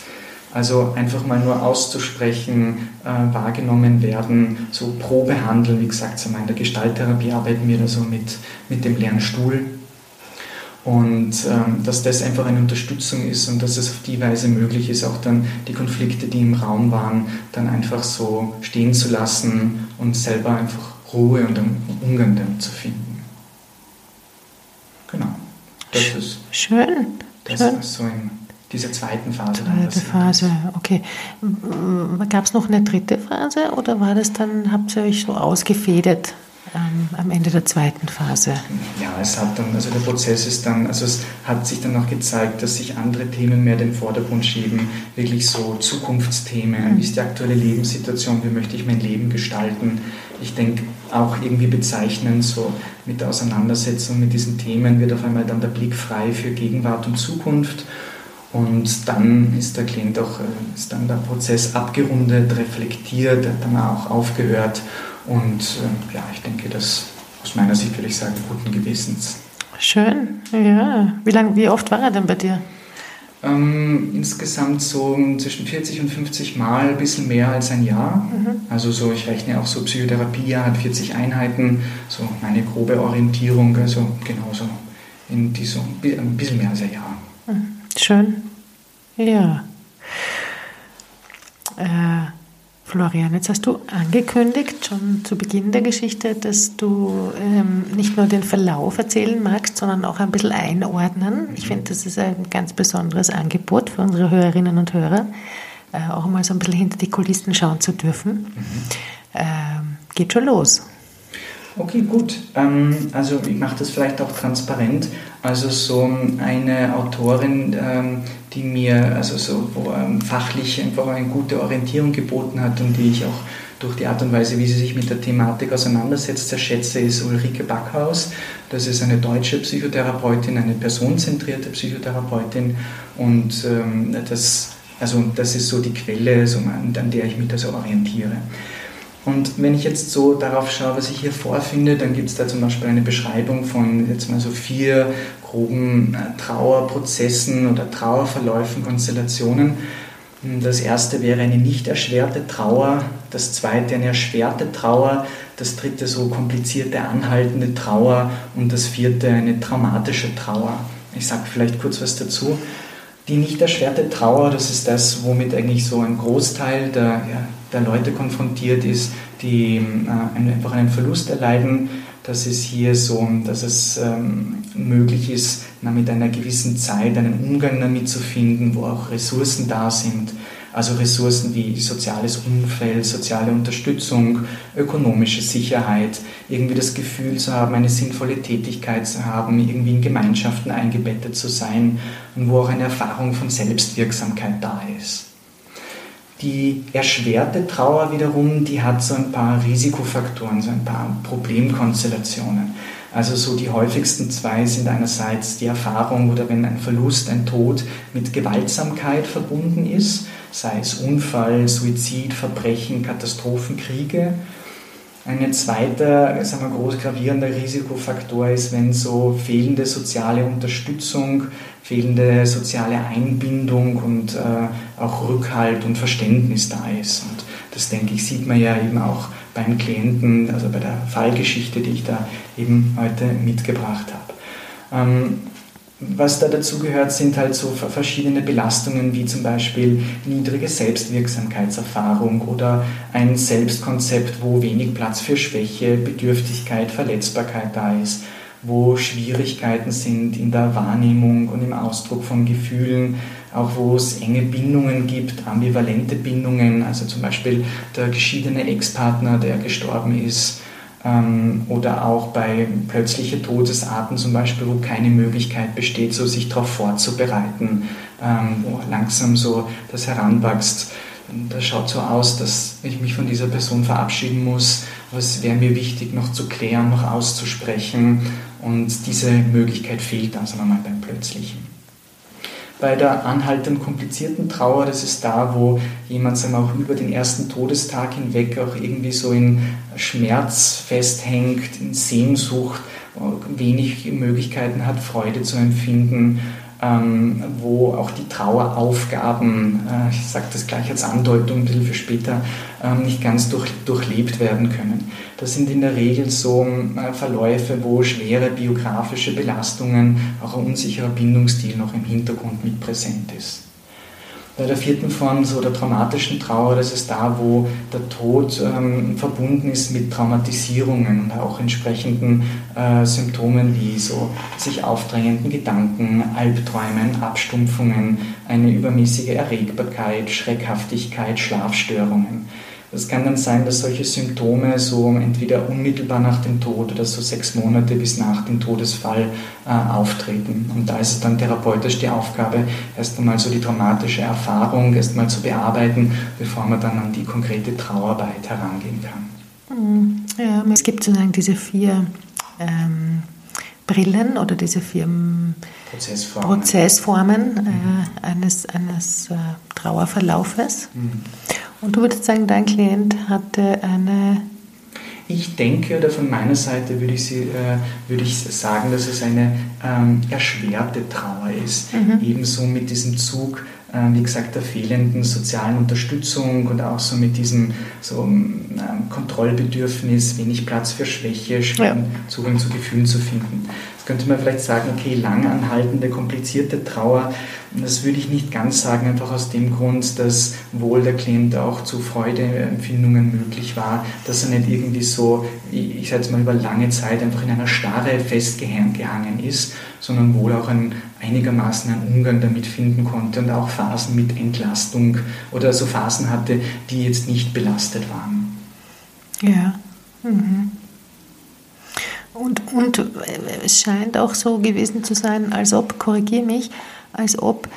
Also einfach mal nur auszusprechen, äh, wahrgenommen werden, so Probehandeln, wie gesagt, in der Gestalttherapie arbeiten wir da so mit, mit dem Lernstuhl. Und ähm, dass das einfach eine Unterstützung ist und dass es auf die Weise möglich ist, auch dann die Konflikte, die im Raum waren, dann einfach so stehen zu lassen und selber einfach Ruhe und einen Umgang damit zu finden. Genau. Das ist schön. Das Schön. ist so ein dieser zweiten Phase. Zweite Phase, okay. Gab es noch eine dritte Phase oder war das dann, habt ihr euch so ausgefädelt ähm, am Ende der zweiten Phase? Ja, es hat dann, also der Prozess ist dann, also es hat sich dann noch gezeigt, dass sich andere Themen mehr den Vordergrund schieben, wirklich so Zukunftsthemen, mhm. wie ist die aktuelle Lebenssituation, wie möchte ich mein Leben gestalten. Ich denke, auch irgendwie bezeichnen, so mit der Auseinandersetzung mit diesen Themen wird auf einmal dann der Blick frei für Gegenwart und Zukunft und dann ist der Klient auch, äh, ist dann der Prozess abgerundet, reflektiert, hat dann auch aufgehört. Und äh, ja, ich denke, das aus meiner Sicht würde ich sagen, guten Gewissens. Schön, ja. Wie, lang, wie oft war er denn bei dir? Ähm, insgesamt so zwischen 40 und 50 Mal, ein bisschen mehr als ein Jahr. Mhm. Also so, ich rechne auch so Psychotherapie, hat 40 Einheiten, so meine grobe Orientierung, also genauso in diesem, ein bisschen mehr als ein Jahr. Schön. Ja. Äh, Florian, jetzt hast du angekündigt, schon zu Beginn der Geschichte, dass du ähm, nicht nur den Verlauf erzählen magst, sondern auch ein bisschen einordnen. Ich finde, das ist ein ganz besonderes Angebot für unsere Hörerinnen und Hörer, äh, auch mal so ein bisschen hinter die Kulissen schauen zu dürfen. Mhm. Äh, geht schon los. Okay, gut. Ähm, also ich mache das vielleicht auch transparent. Also so eine Autorin, ähm, die mir also so wo, ähm, fachlich einfach eine gute Orientierung geboten hat und die ich auch durch die Art und Weise, wie sie sich mit der Thematik auseinandersetzt, sehr schätze, ist Ulrike Backhaus. Das ist eine deutsche Psychotherapeutin, eine personenzentrierte Psychotherapeutin und das, also das ist so die Quelle, so an, an der ich mich da so orientiere. Und wenn ich jetzt so darauf schaue, was ich hier vorfinde, dann gibt es da zum Beispiel eine Beschreibung von jetzt mal so vier groben äh, Trauerprozessen oder Trauerverläufen, Konstellationen. Das erste wäre eine nicht erschwerte Trauer, das zweite eine erschwerte Trauer, das dritte so komplizierte, anhaltende Trauer und das vierte eine traumatische Trauer. Ich sage vielleicht kurz was dazu. Die nicht erschwerte Trauer, das ist das, womit eigentlich so ein Großteil der, ja, der Leute konfrontiert ist, die äh, einfach einen Verlust erleiden. Das ist hier so, dass es ähm, möglich ist, na, mit einer gewissen Zeit einen Umgang damit zu finden, wo auch Ressourcen da sind. Also Ressourcen wie soziales Umfeld, soziale Unterstützung, ökonomische Sicherheit, irgendwie das Gefühl zu haben, eine sinnvolle Tätigkeit zu haben, irgendwie in Gemeinschaften eingebettet zu sein und wo auch eine Erfahrung von Selbstwirksamkeit da ist. Die erschwerte Trauer wiederum, die hat so ein paar Risikofaktoren, so ein paar Problemkonstellationen. Also so die häufigsten zwei sind einerseits die Erfahrung oder wenn ein Verlust, ein Tod mit Gewaltsamkeit verbunden ist, sei es Unfall, Suizid, Verbrechen, Katastrophen, Kriege. Ein zweiter, sagen wir, groß gravierender Risikofaktor ist, wenn so fehlende soziale Unterstützung, fehlende soziale Einbindung und äh, auch Rückhalt und Verständnis da ist. Und das, denke ich, sieht man ja eben auch beim Klienten, also bei der Fallgeschichte, die ich da eben heute mitgebracht habe. Ähm, was da dazu gehört, sind halt so verschiedene Belastungen wie zum Beispiel niedrige Selbstwirksamkeitserfahrung oder ein Selbstkonzept, wo wenig Platz für Schwäche, Bedürftigkeit, Verletzbarkeit da ist wo Schwierigkeiten sind in der Wahrnehmung und im Ausdruck von Gefühlen, auch wo es enge Bindungen gibt, ambivalente Bindungen, also zum Beispiel der geschiedene Ex-Partner, der gestorben ist, oder auch bei plötzlichen Todesarten zum Beispiel, wo keine Möglichkeit besteht, so sich darauf vorzubereiten, ähm, wo langsam so das heranwächst. Das schaut so aus, dass ich mich von dieser Person verabschieden muss. Was wäre mir wichtig, noch zu klären, noch auszusprechen? Und diese Möglichkeit fehlt dann, sagen wir mal, beim Plötzlichen bei der anhaltend komplizierten Trauer, das ist da, wo jemand sagen auch über den ersten Todestag hinweg auch irgendwie so in Schmerz festhängt, in Sehnsucht, wenig Möglichkeiten hat, Freude zu empfinden ähm, wo auch die Traueraufgaben, äh, ich sage das gleich als Andeutung ein bisschen für später, ähm, nicht ganz durch, durchlebt werden können. Das sind in der Regel so äh, Verläufe, wo schwere biografische Belastungen, auch ein unsicherer Bindungsstil noch im Hintergrund mit präsent ist. Bei der vierten Form so der traumatischen Trauer, das ist da, wo der Tod ähm, verbunden ist mit Traumatisierungen und auch entsprechenden äh, Symptomen wie so sich aufdrängenden Gedanken, Albträumen, Abstumpfungen, eine übermäßige Erregbarkeit, Schreckhaftigkeit, Schlafstörungen. Es kann dann sein, dass solche Symptome so entweder unmittelbar nach dem Tod oder so sechs Monate bis nach dem Todesfall äh, auftreten. Und da ist es dann therapeutisch die Aufgabe, erst einmal so die traumatische Erfahrung erst mal zu bearbeiten, bevor man dann an die konkrete Trauerarbeit herangehen kann. Mhm. Ja, es gibt sozusagen diese vier ähm, Brillen oder diese vier Prozessformen, Prozessformen mhm. äh, eines, eines äh, Trauerverlaufes. Mhm. Und du würdest sagen, dein Klient hatte eine. Ich denke, oder von meiner Seite würde ich, sie, äh, würde ich sagen, dass es eine ähm, erschwerte Trauer ist. Mhm. Ebenso mit diesem Zug, äh, wie gesagt, der fehlenden sozialen Unterstützung und auch so mit diesem so, ähm, Kontrollbedürfnis, wenig Platz für Schwäche, schwer ja. Zugang zu Gefühlen zu finden könnte man vielleicht sagen, okay, langanhaltende, komplizierte Trauer, das würde ich nicht ganz sagen, einfach aus dem Grund, dass wohl der Klient auch zu Freudeempfindungen möglich war, dass er nicht irgendwie so, ich sage jetzt mal über lange Zeit einfach in einer Starre festgehangen ist, sondern wohl auch ein, einigermaßen einen Umgang damit finden konnte und auch Phasen mit Entlastung oder so Phasen hatte, die jetzt nicht belastet waren. Ja. Mhm. Und, und es scheint auch so gewesen zu sein, als ob, korrigiere mich, als ob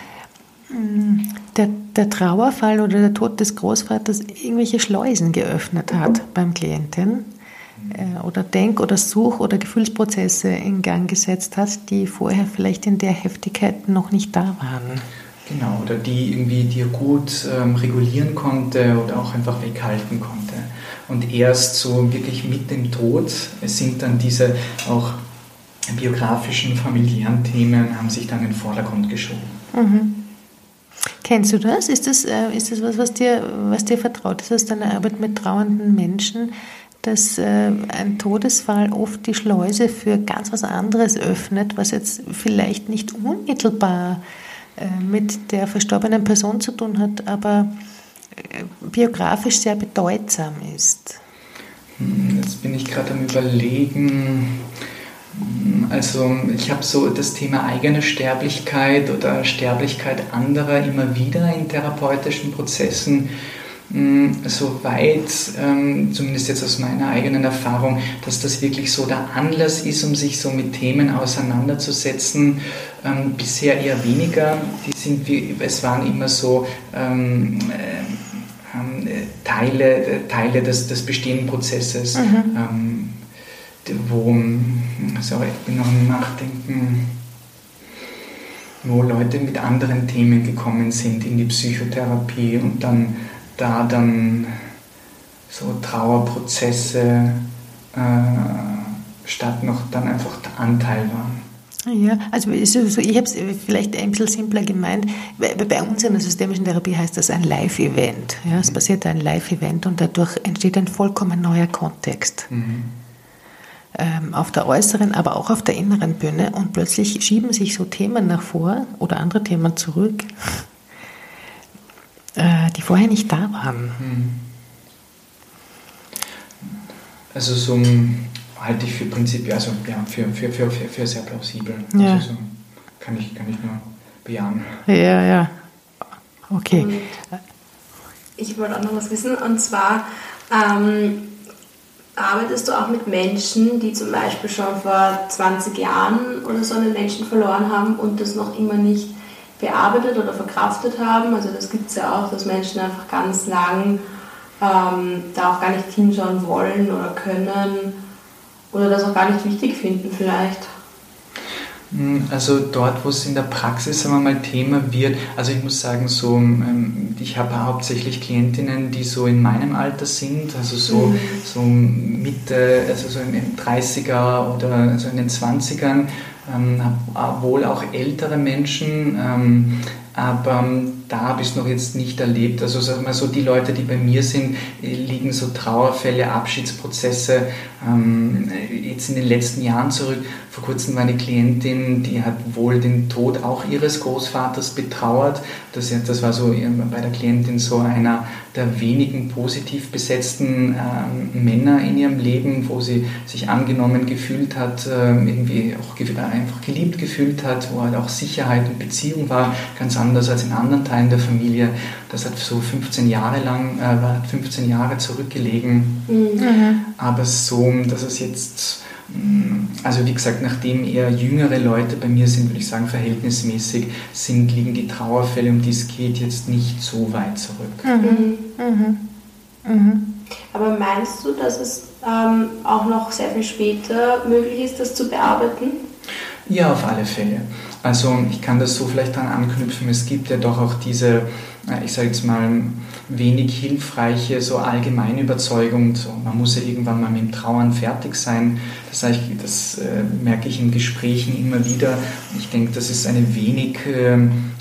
mm, der, der Trauerfall oder der Tod des Großvaters irgendwelche Schleusen geöffnet hat beim Klienten äh, oder Denk- oder Such- oder Gefühlsprozesse in Gang gesetzt hat, die vorher vielleicht in der Heftigkeit noch nicht da waren. Genau, oder die irgendwie dir gut ähm, regulieren konnte oder auch einfach weghalten konnte. Und erst so wirklich mit dem Tod sind dann diese auch biografischen, familiären Themen haben sich dann in den Vordergrund geschoben. Mhm. Kennst du das? Ist das, äh, ist das was, was dir, was dir vertraut ist aus deiner Arbeit mit trauernden Menschen, dass äh, ein Todesfall oft die Schleuse für ganz was anderes öffnet, was jetzt vielleicht nicht unmittelbar äh, mit der verstorbenen Person zu tun hat, aber biografisch sehr bedeutsam ist? Hm, jetzt bin ich gerade am Überlegen. Hm, also ich habe so das Thema eigene Sterblichkeit oder Sterblichkeit anderer immer wieder in therapeutischen Prozessen hm, so weit, ähm, zumindest jetzt aus meiner eigenen Erfahrung, dass das wirklich so der Anlass ist, um sich so mit Themen auseinanderzusetzen. Ähm, bisher eher weniger. Die sind wie, es waren immer so ähm, äh, Teile, Teile des, des bestehenden Prozesses, mhm. wo, sorry, ich bin noch im Nachdenken wo Leute mit anderen Themen gekommen sind in die Psychotherapie und dann da dann so Trauerprozesse äh, statt noch dann einfach der Anteil waren. Ja, also ich habe es vielleicht ein bisschen simpler gemeint. Bei uns in der systemischen Therapie heißt das ein Live-Event. Ja, es mhm. passiert ein Live-Event und dadurch entsteht ein vollkommen neuer Kontext. Mhm. Ähm, auf der äußeren, aber auch auf der inneren Bühne und plötzlich schieben sich so Themen nach vor oder andere Themen zurück äh, die vorher nicht da waren. Hm. Also so halte ich für prinzipiell, also ja, für, für, für, für, für sehr plausibel. Ja. Also so kann, ich, kann ich nur bejahen. Ja, ja. Okay. Und ich wollte auch noch was wissen, und zwar ähm, arbeitest du auch mit Menschen, die zum Beispiel schon vor 20 Jahren oder so einen Menschen verloren haben und das noch immer nicht bearbeitet oder verkraftet haben. Also das gibt es ja auch, dass Menschen einfach ganz lang ähm, da auch gar nicht hinschauen wollen oder können oder das auch gar nicht wichtig finden vielleicht. Hm, also dort, wo es in der Praxis sagen mal Thema wird, also ich muss sagen, so ähm, ich habe hauptsächlich Klientinnen, die so in meinem Alter sind, also so, Mhm. so Mitte, also so in den 30er oder so in den 20ern, ähm, hab wohl auch ältere Menschen, ähm, aber ähm, da habe ich noch jetzt nicht erlebt. Also sag mal so, die Leute, die bei mir sind, äh, liegen so Trauerfälle, Abschiedsprozesse ähm, jetzt in den letzten Jahren zurück. Vor kurzem war eine Klientin, die hat wohl den Tod auch ihres Großvaters betrauert. Das, das war so bei der Klientin so einer der wenigen positiv besetzten ähm, Männer in ihrem Leben, wo sie sich angenommen gefühlt hat, ähm, irgendwie auch einfach geliebt gefühlt hat, wo halt auch Sicherheit und Beziehung war, ganz anders als in anderen Teilen der Familie. Das hat so 15 Jahre lang, äh, war 15 Jahre zurückgelegen. Mhm. Aber so, dass es jetzt also wie gesagt, nachdem eher jüngere Leute bei mir sind, würde ich sagen, verhältnismäßig sind, liegen die Trauerfälle, um die es geht, jetzt nicht so weit zurück. Mhm. Mhm. Mhm. Aber meinst du, dass es ähm, auch noch sehr viel später möglich ist, das zu bearbeiten? Ja, auf alle Fälle. Also ich kann das so vielleicht daran anknüpfen, es gibt ja doch auch diese, ich sage jetzt mal, wenig hilfreiche, so allgemeine Überzeugung, so, man muss ja irgendwann mal mit dem Trauern fertig sein. Das, heißt, das äh, merke ich in Gesprächen immer wieder. Ich denke, das ist eine wenig, äh,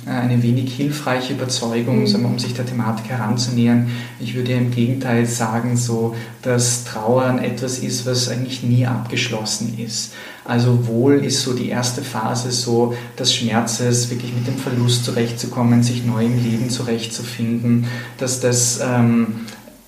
eine wenig hilfreiche Überzeugung, Mhm. um sich der Thematik heranzunähern. Ich würde ja im Gegenteil sagen, so, dass Trauern etwas ist, was eigentlich nie abgeschlossen ist. Also wohl ist so die erste Phase so des Schmerzes, wirklich mit dem Verlust zurechtzukommen, sich neu im Leben zurechtzufinden, dass das, ähm,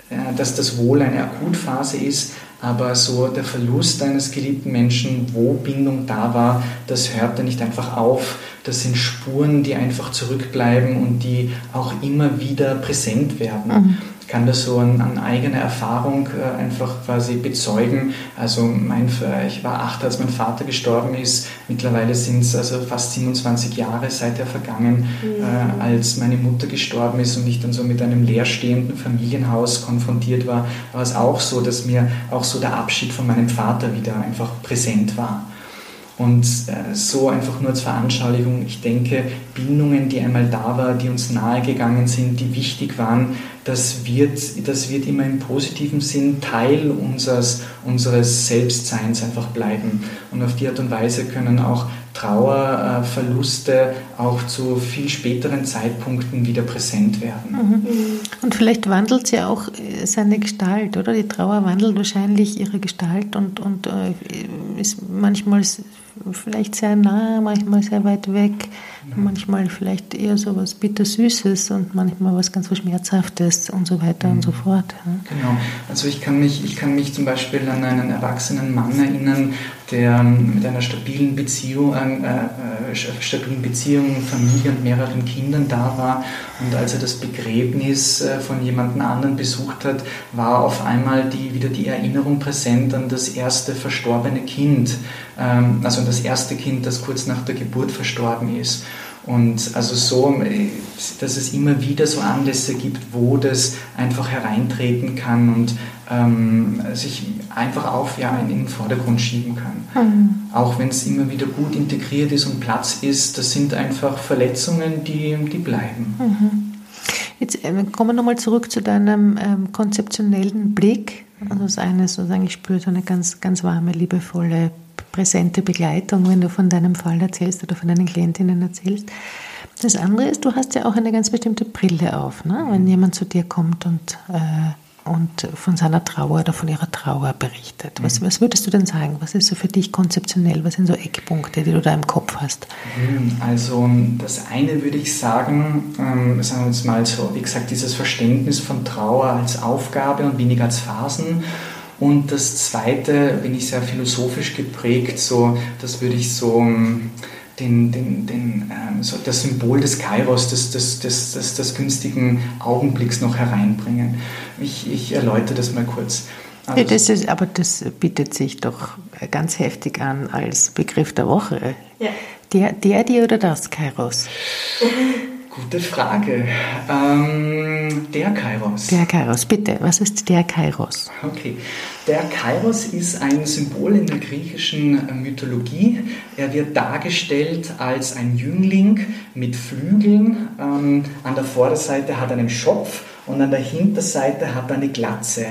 äh, dass das wohl eine Akutphase ist, aber so der Verlust eines geliebten Menschen, wo Bindung da war, das hört dann nicht einfach auf. Das sind Spuren, die einfach zurückbleiben und die auch immer wieder präsent werden. Mhm. Ich kann das so an, an eigener Erfahrung äh, einfach quasi bezeugen. Also mein, ich war acht, als mein Vater gestorben ist. Mittlerweile sind es also fast 27 Jahre seither vergangen, Mhm. äh, als meine Mutter gestorben ist und ich dann so mit einem leerstehenden Familienhaus konfrontiert war, war es auch so, dass mir auch so der Abschied von meinem Vater wieder einfach präsent war. Und äh, so einfach nur als Veranschaulichung, ich denke, Bindungen, die einmal da waren, die uns nahegegangen sind, die wichtig waren, das wird, das wird immer im positiven Sinn Teil unseres, unseres Selbstseins einfach bleiben. Und auf die Art und Weise können auch Trauerverluste auch zu viel späteren Zeitpunkten wieder präsent werden. Mhm. Und vielleicht wandelt sie auch äh, seine Gestalt, oder? Die Trauer wandelt wahrscheinlich ihre Gestalt und, und äh, ist manchmal vielleicht sehr nah, manchmal sehr weit weg, mhm. manchmal vielleicht eher so was Bittersüßes und manchmal was ganz was Schmerzhaftes und so weiter mhm. und so fort. Ja? Genau. Also ich kann, mich, ich kann mich zum Beispiel an einen erwachsenen Mann erinnern, der mit einer stabilen Beziehung, äh, stabilen Beziehung, Familie und mehreren Kindern da war. Und als er das Begräbnis äh, von jemand anderen besucht hat, war auf einmal die, wieder die Erinnerung präsent an das erste verstorbene Kind, ähm, also an das erste Kind, das kurz nach der Geburt verstorben ist. Und also so, dass es immer wieder so Anlässe gibt, wo das einfach hereintreten kann und ähm, sich einfach auf ja, in den Vordergrund schieben kann. Mhm. Auch wenn es immer wieder gut integriert ist und Platz ist, das sind einfach Verletzungen, die, die bleiben. Mhm. Jetzt äh, kommen wir nochmal zurück zu deinem ähm, konzeptionellen Blick. Also das eine ist sozusagen, ich spüre so eine ganz, ganz warme, liebevolle präsente Begleitung, wenn du von deinem Fall erzählst oder von deinen Klientinnen erzählst. Das andere ist, du hast ja auch eine ganz bestimmte Brille auf, ne? wenn jemand zu dir kommt und, äh, und von seiner Trauer oder von ihrer Trauer berichtet. Was, was würdest du denn sagen? Was ist so für dich konzeptionell? Was sind so Eckpunkte, die du da im Kopf hast? Also das eine würde ich sagen, ähm, sagen wir jetzt mal so, wie gesagt, dieses Verständnis von Trauer als Aufgabe und weniger als Phasen Und das zweite bin ich sehr philosophisch geprägt, so, das würde ich so ähm, den, den, den, ähm, so das Symbol des Kairos, des, des, des, des, des günstigen Augenblicks noch hereinbringen. Ich, ich erläutere das mal kurz. Also, das ist, aber das bietet sich doch ganz heftig an als Begriff der Woche. Ja. Der, der, die oder das Kairos? [laughs] Gute Frage. Ähm, der Kairos. Der Kairos, bitte. Was ist der Kairos? Okay. Der Kairos ist ein Symbol in der griechischen Mythologie. Er wird dargestellt als ein Jüngling mit Flügeln. Ähm, an der Vorderseite hat er einen Schopf und an der Hinterseite hat er eine Glatze.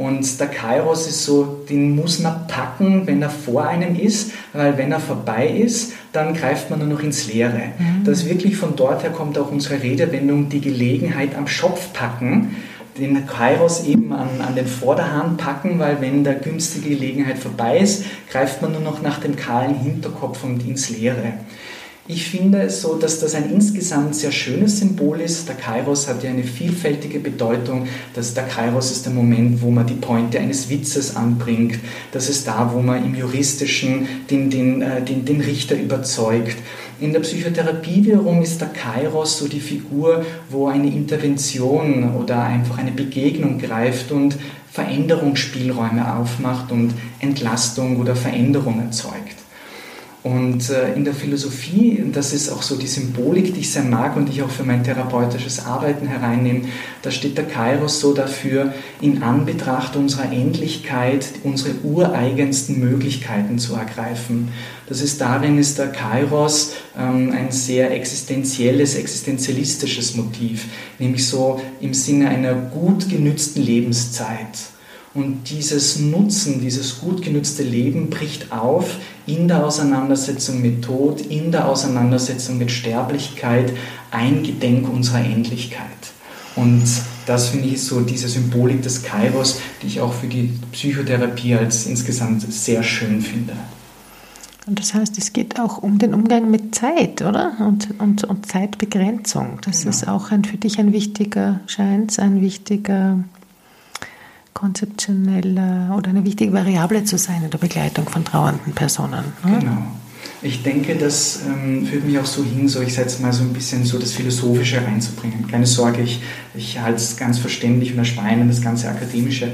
Und der Kairos ist so, den muss man packen, wenn er vor einem ist, weil wenn er vorbei ist, dann greift man nur noch ins Leere. Mhm. Das wirklich von dort her kommt auch unsere Redewendung, die Gelegenheit am Schopf packen den Kairos eben an, an den Vorderhand packen, weil wenn der günstige Gelegenheit vorbei ist, greift man nur noch nach dem kahlen Hinterkopf und ins Leere. Ich finde es so, dass das ein insgesamt sehr schönes Symbol ist. Der Kairos hat ja eine vielfältige Bedeutung. Dass der Kairos ist der Moment, wo man die Pointe eines Witzes anbringt. Das ist da, wo man im Juristischen den, den, äh, den, den Richter überzeugt. In der Psychotherapie wiederum ist der Kairos so die Figur, wo eine Intervention oder einfach eine Begegnung greift und Veränderungsspielräume aufmacht und Entlastung oder Veränderung erzeugt. Und äh, in der Philosophie, das ist auch so die Symbolik, die ich sehr mag und die ich auch für mein therapeutisches Arbeiten hereinnehme, da steht der Kairos so dafür, in Anbetracht unserer Endlichkeit unsere ureigensten Möglichkeiten zu ergreifen. Das ist darin ist der Kairos ähm, ein sehr existenzielles, existenzialistisches Motiv, nämlich so im Sinne einer gut genützten Lebenszeit. Und dieses Nutzen, dieses gut genützte Leben bricht auf in der Auseinandersetzung mit Tod, in der Auseinandersetzung mit Sterblichkeit, eingedenk unserer Endlichkeit. Und das finde ich so diese Symbolik des Kairos, die ich auch für die Psychotherapie als insgesamt sehr schön finde. Und das heißt, es geht auch um den Umgang mit Zeit, oder? Und, und, und Zeitbegrenzung. Das genau. ist auch ein, für dich ein wichtiger, scheint ein wichtiger konzeptionelle oder eine wichtige Variable zu sein in der Begleitung von trauernden Personen. Ne? Genau. Ich denke, das ähm, führt mich auch so hin, so ich setze mal so ein bisschen so das Philosophische reinzubringen. Keine Sorge, ich, ich halte es ganz verständlich und erschweine das ganze Akademische.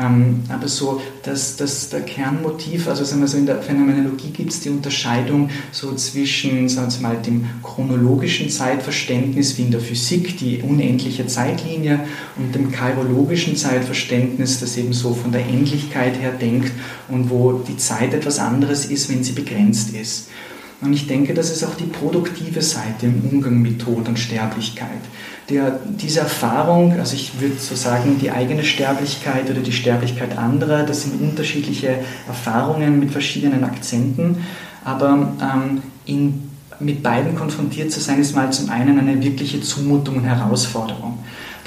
Ähm, aber so, dass das der Kernmotiv, also sagen wir so in der Phänomenologie gibt es die Unterscheidung so zwischen, sagen wir mal, dem chronologischen Zeitverständnis wie in der Physik, die unendliche Zeitlinie, und dem kairologischen Zeitverständnis, das eben so von der Endlichkeit her denkt und wo die Zeit etwas anderes ist, wenn sie begrenzt ist. Und ich denke, das ist auch die produktive Seite im Umgang mit Tod und Sterblichkeit der, diese Erfahrung, also ich würde so sagen, die eigene Sterblichkeit oder die Sterblichkeit anderer, das sind unterschiedliche Erfahrungen mit verschiedenen Akzenten, aber ähm, in, mit beiden konfrontiert zu sein, ist mal zum einen eine wirkliche Zumutung und Herausforderung.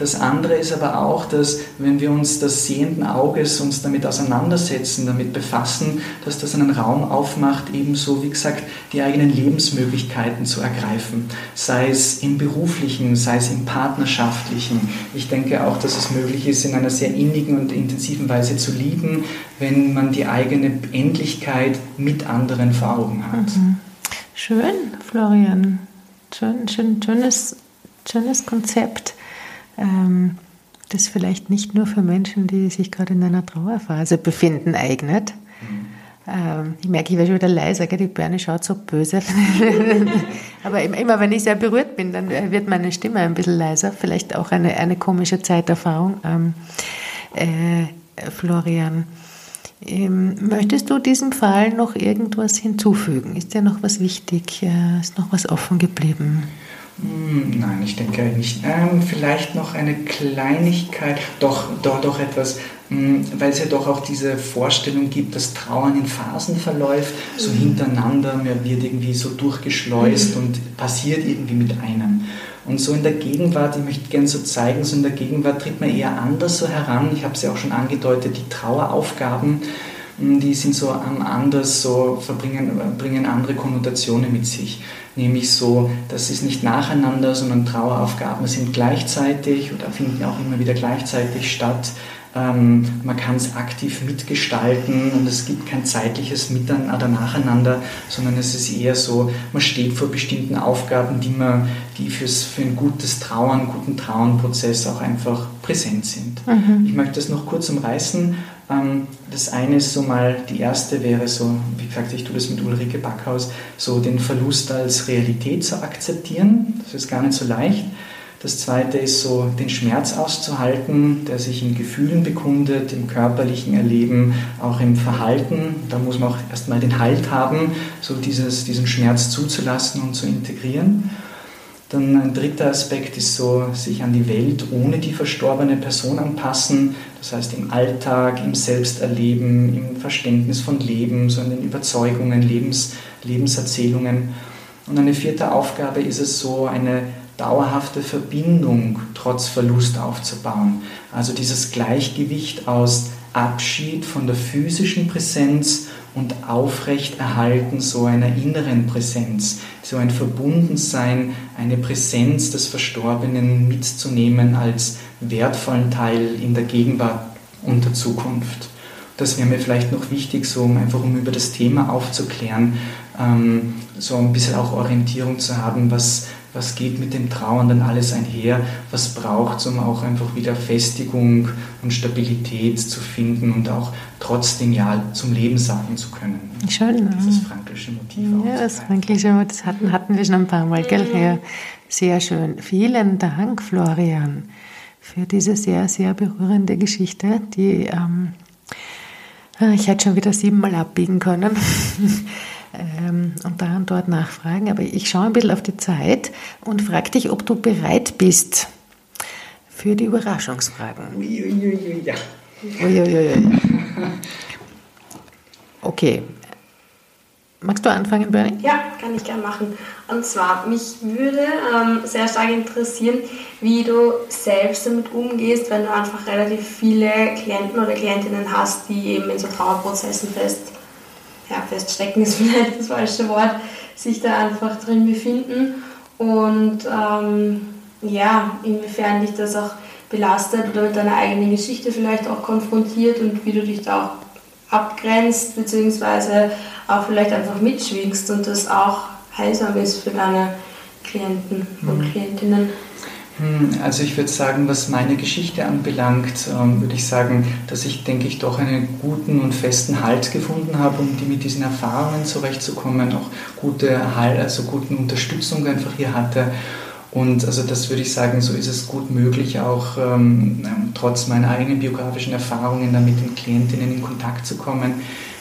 Das andere ist aber auch, dass wenn wir uns des sehenden Auges uns damit auseinandersetzen, damit befassen, dass das einen Raum aufmacht, ebenso wie gesagt die eigenen Lebensmöglichkeiten zu ergreifen, sei es im beruflichen, sei es im partnerschaftlichen. Ich denke auch, dass es möglich ist, in einer sehr innigen und intensiven Weise zu lieben, wenn man die eigene Endlichkeit mit anderen vor Augen hat. Mhm. Schön, Florian. Schön, schön, schönes, schönes Konzept ähm, das vielleicht nicht nur für Menschen, die sich gerade in einer Trauerphase befinden, eignet. Mhm. Ähm, ich merke, ich werde schon wieder leiser, gell? die Birne schaut so böse. [laughs] Aber immer, wenn ich sehr berührt bin, dann wird meine Stimme ein bisschen leiser. Vielleicht auch eine, eine komische Zeiterfahrung. Ähm, äh, Florian, ähm, möchtest du diesem Fall noch irgendwas hinzufügen? Ist dir noch was wichtig? Äh, ist noch was offen geblieben? Hm, nein, ich denke nicht. Ähm, vielleicht noch eine Kleinigkeit, doch, doch, doch etwas, hm, weil es ja doch auch diese Vorstellung gibt, dass Trauern in Phasen verläuft, so mhm. hintereinander, man wird irgendwie so durchgeschleust mhm. und passiert irgendwie mit einem. Und so in der Gegenwart, ich möchte gerne so zeigen, so in der Gegenwart tritt man eher anders so heran. Ich habe es ja auch schon angedeutet, die Traueraufgaben, die sind so anders, so verbringen, bringen andere Konnotationen mit sich nämlich so, das ist nicht nacheinander, sondern Traueraufgaben sind gleichzeitig oder finden auch immer wieder gleichzeitig statt. ähm, man kann es aktiv mitgestalten und es gibt kein zeitliches Miteinander oder Nacheinander, sondern es ist eher so, man steht vor bestimmten Aufgaben, die, man, die fürs, für ein gutes Trauern, guten Trauernprozess auch einfach präsent sind. Mhm. Ich möchte das noch kurz umreißen. Ähm, das eine ist so mal, die erste wäre so, wie gesagt, ich tue das mit Ulrike Backhaus, so den Verlust als Realität zu akzeptieren. Das ist gar nicht so leicht. Das zweite ist so, den Schmerz auszuhalten, der sich in Gefühlen bekundet, im körperlichen Erleben, auch im Verhalten. Da muss man auch erstmal den Halt haben, so dieses, diesen Schmerz zuzulassen und zu integrieren. Dann ein dritter Aspekt ist so, sich an die Welt ohne die verstorbene Person anpassen. Das heißt im Alltag, im Selbsterleben, im Verständnis von Leben, so in den Überzeugungen, Lebens, Lebenserzählungen. Und eine vierte Aufgabe ist es so, eine dauerhafte Verbindung trotz Verlust aufzubauen. Also dieses Gleichgewicht aus Abschied von der physischen Präsenz und Aufrechterhalten so einer inneren Präsenz, so ein Verbundensein, eine Präsenz des Verstorbenen mitzunehmen als wertvollen Teil in der Gegenwart und der Zukunft. Das wäre mir vielleicht noch wichtig, so einfach um über das Thema aufzuklären, ähm, so ein bisschen auch Orientierung zu haben, was, was geht mit dem Trauernden alles einher, was braucht es, um auch einfach wieder Festigung und Stabilität zu finden und auch trotzdem Ja zum Leben sagen zu können. Schön. Dieses fränkische Motiv. Ja, das fränkische Motiv, das hatten, hatten wir schon ein paar Mal, gell? Ja, sehr schön. Vielen Dank, Florian, für diese sehr, sehr berührende Geschichte, die ähm, ich hätte schon wieder siebenmal abbiegen können. [laughs] ähm, und da und dort nachfragen. Aber ich schaue ein bisschen auf die Zeit und frage dich, ob du bereit bist für die Überraschungsfragen. Uiuiui, ja. Uiuiui. Okay. Magst du anfangen, Bernie? Ja, kann ich gerne machen. Und zwar, mich würde ähm, sehr stark interessieren, wie du selbst damit umgehst, wenn du einfach relativ viele Klienten oder Klientinnen hast, die eben in so Trauerprozessen fest ja, feststecken ist [laughs] vielleicht das falsche Wort, sich da einfach drin befinden und ähm, ja, inwiefern dich das auch belastet oder mit deiner eigenen Geschichte vielleicht auch konfrontiert und wie du dich da auch abgrenzt, beziehungsweise auch vielleicht einfach mitschwingst und das auch heilsam ist für deine Klienten und mhm. Klientinnen. Hm, also ich würde sagen, was meine Geschichte anbelangt, ähm, würde ich sagen, dass ich, denke ich, doch einen guten und festen Halt gefunden habe, um die mit diesen Erfahrungen zurechtzukommen, auch gute Halt, also guten Unterstützung einfach hier hatte. Und also das würde ich sagen, so ist es gut möglich, auch ähm, trotz meiner eigenen biografischen Erfahrungen dann mit den Klientinnen in Kontakt zu kommen.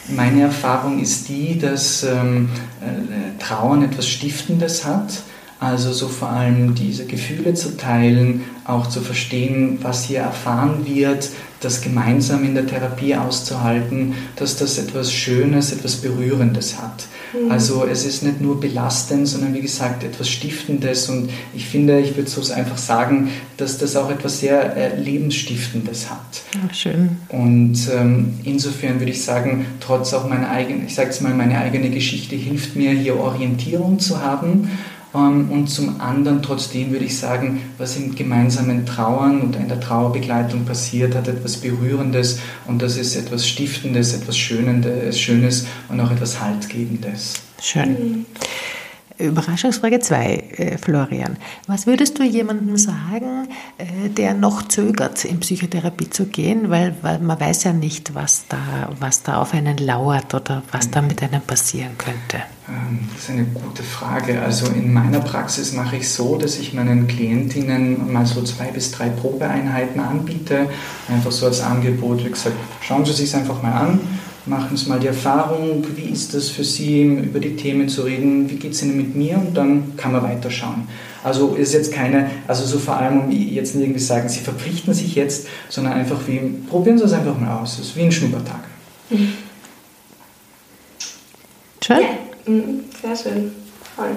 Meine Erfahrung ist die, dass ähm, äh, Trauern etwas Stiftendes hat also so vor allem diese Gefühle zu teilen, auch zu verstehen, was hier erfahren wird, das gemeinsam in der Therapie auszuhalten, dass das etwas Schönes, etwas Berührendes hat. Mhm. Also es ist nicht nur belastend, sondern wie gesagt etwas Stiftendes und ich finde, ich würde so einfach sagen, dass das auch etwas sehr äh, Lebensstiftendes hat. Ach, schön. Und ähm, insofern würde ich sagen, trotz auch meiner eigenen, ich sage jetzt mal, meine eigene Geschichte hilft mir hier Orientierung zu haben und zum anderen trotzdem würde ich sagen, was im gemeinsamen Trauern und in der Trauerbegleitung passiert, hat etwas Berührendes und das ist etwas Stiftendes, etwas Schönes und auch etwas Haltgebendes. Schön. Überraschungsfrage 2, äh, Florian. Was würdest du jemandem sagen, äh, der noch zögert, in Psychotherapie zu gehen, weil, weil man weiß ja nicht, was da, was da auf einen lauert oder was da mit einem passieren könnte? Ähm, das ist eine gute Frage. Also in meiner Praxis mache ich so, dass ich meinen Klientinnen mal so zwei bis drei Probeeinheiten anbiete, einfach so als Angebot. Wie gesagt, schauen Sie sich es einfach mal an machen Sie mal die Erfahrung, wie ist das für Sie, über die Themen zu reden, wie geht es Ihnen mit mir und dann kann man weiterschauen. Also ist jetzt keine, also so vor allem, um jetzt nicht irgendwie sagen, Sie verpflichten sich jetzt, sondern einfach wie, probieren Sie es einfach mal aus, das ist wie ein Schnuppertag. [laughs] Schön. Ja, mhm, sehr schön, toll.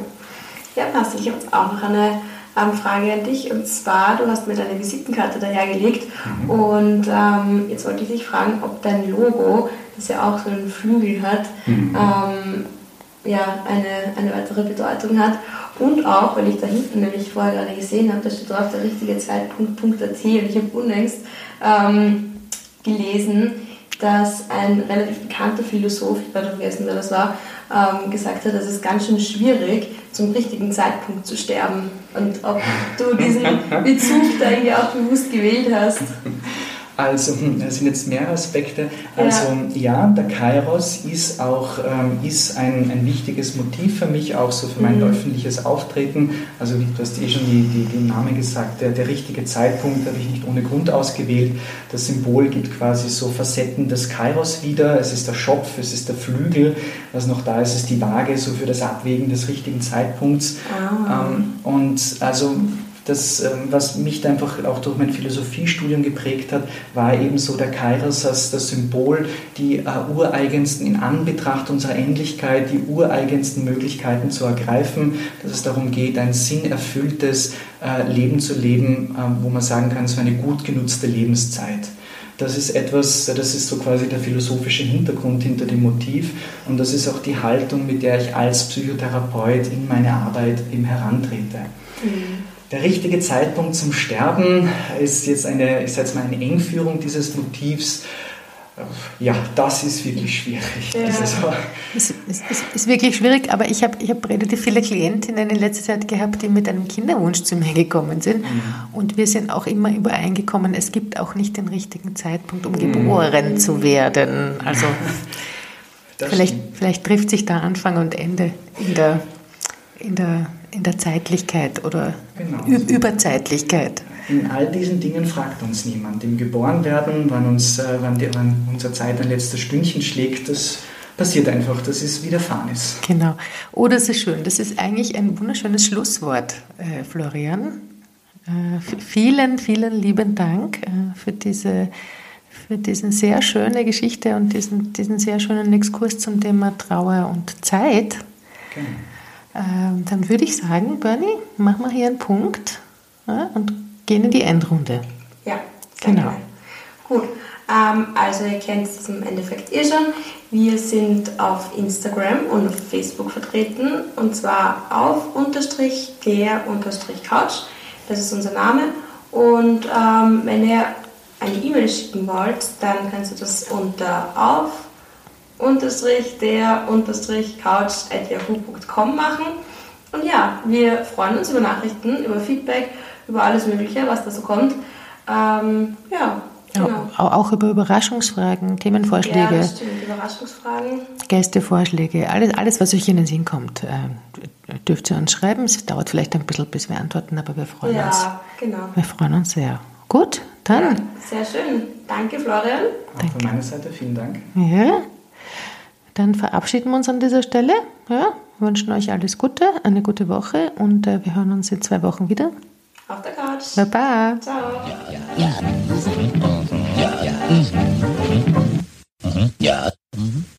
Ja, passt. Ich habe auch noch eine ähm, Frage an dich. Und zwar, du hast mir deine Visitenkarte dahergelegt mhm. und ähm, jetzt wollte ich dich fragen, ob dein Logo das ja auch so einen Flügel hat, mhm. ähm, ja, eine, eine weitere Bedeutung hat. Und auch, weil ich da hinten nämlich vorher gerade gesehen habe, da steht drauf der richtige Zeitpunkt.at und ich habe unlängst ähm, gelesen, dass ein relativ bekannter Philosoph, ich weiß nicht vergessen, wer das war, ähm, gesagt hat, es ist ganz schön schwierig, zum richtigen Zeitpunkt zu sterben. Und ob du diesen [laughs] Bezug da irgendwie auch bewusst gewählt hast. [laughs] Also, hm, das sind jetzt mehrere Aspekte. Also, ja, der Kairos ist auch ähm, ist ein, ein wichtiges Motiv für mich, auch so für mein mhm. öffentliches Auftreten. Also, wie du hast eh schon die, die, den Namen gesagt, der, der richtige Zeitpunkt habe ich nicht ohne Grund ausgewählt. Das Symbol gibt quasi so Facetten des Kairos wieder. Es ist der Schopf, es ist der Flügel. Was noch da ist, ist die Waage, so für das Abwägen des richtigen Zeitpunkts. Ah. Ähm, und also das, ähm, was mich einfach auch durch mein Philosophiestudium geprägt hat, war eben so der Kairos als das Symbol, die äh, ureigensten in Anbetracht unserer Endlichkeit, die ureigensten Möglichkeiten zu ergreifen, dass es darum geht, ein sinnerfülltes äh, Leben zu leben, äh, wo man sagen kann, so eine gut genutzte Lebenszeit. Das ist etwas, das ist so quasi der philosophische Hintergrund hinter dem Motiv und das ist auch die Haltung, mit der ich als Psychotherapeut in meine Arbeit eben herantrete. Mhm. Der richtige Zeitpunkt zum Sterben ist jetzt eine, ich jetzt mal eine Engführung dieses Motivs. Ja, das ist wirklich schwierig. Ja. Es ist, ist, ist, ist, wirklich schwierig, aber ich habe ich hab relativ viele Klientinnen in letzter Zeit gehabt, die mit einem Kinderwunsch zu mir gekommen sind. Mhm. Und wir sind auch immer übereingekommen, es gibt auch nicht den richtigen Zeitpunkt, um geboren mhm. zu werden. Also vielleicht, vielleicht trifft sich da Anfang und Ende in der, in der in der Zeitlichkeit oder genau. Überzeitlichkeit. In all diesen Dingen fragt uns niemand. Im Geborenwerden, wann, uns, äh, wann, die, wann unsere Zeit ein letztes Stündchen schlägt, das passiert einfach, das ist widerfahren ist. Genau. Oh, das ist schön. Das ist eigentlich ein wunderschönes Schlusswort, äh, Florian. Äh, vielen, vielen lieben Dank äh, für diese für diesen sehr schöne Geschichte und diesen, diesen sehr schönen Exkurs zum Thema Trauer und Zeit. Genau. Ähm, dann würde ich sagen, Bernie, mach mal hier einen Punkt ja, und gehen in die Endrunde. Ja, genau. Gerne. Gut, ähm, also ihr kennt es im Endeffekt eh schon. Wir sind auf Instagram und auf Facebook vertreten und zwar auf unterstrich der unterstrich Couch. Das ist unser Name. Und ähm, wenn ihr eine E-Mail schicken wollt, dann kannst du das unter auf unterstrich der unterstrich couch at yahoo.com machen. Und ja, wir freuen uns über Nachrichten, über Feedback, über alles Mögliche, was da so kommt. Ähm, ja, Genau. Auch über Überraschungsfragen, Themenvorschläge. Ja, das stimmt. Überraschungsfragen. Gästevorschläge, alles, alles, was euch in den Sinn kommt, äh, dürft ihr uns schreiben. Es dauert vielleicht ein bisschen, bis wir antworten, aber wir freuen ja, uns. Ja, genau. Wir freuen uns sehr. Gut, dann. Ja, sehr schön. Danke, Florian. Danke. Von meiner Seite vielen Dank. Ja. Dann verabschieden wir uns an dieser Stelle. Ja, wünschen euch alles Gute, eine gute Woche und äh, wir hören uns in zwei Wochen wieder. Auf der Couch. Baba. Ciao. Ja, ja, ja. ja, ja. Mhm. Mhm. ja. Mhm.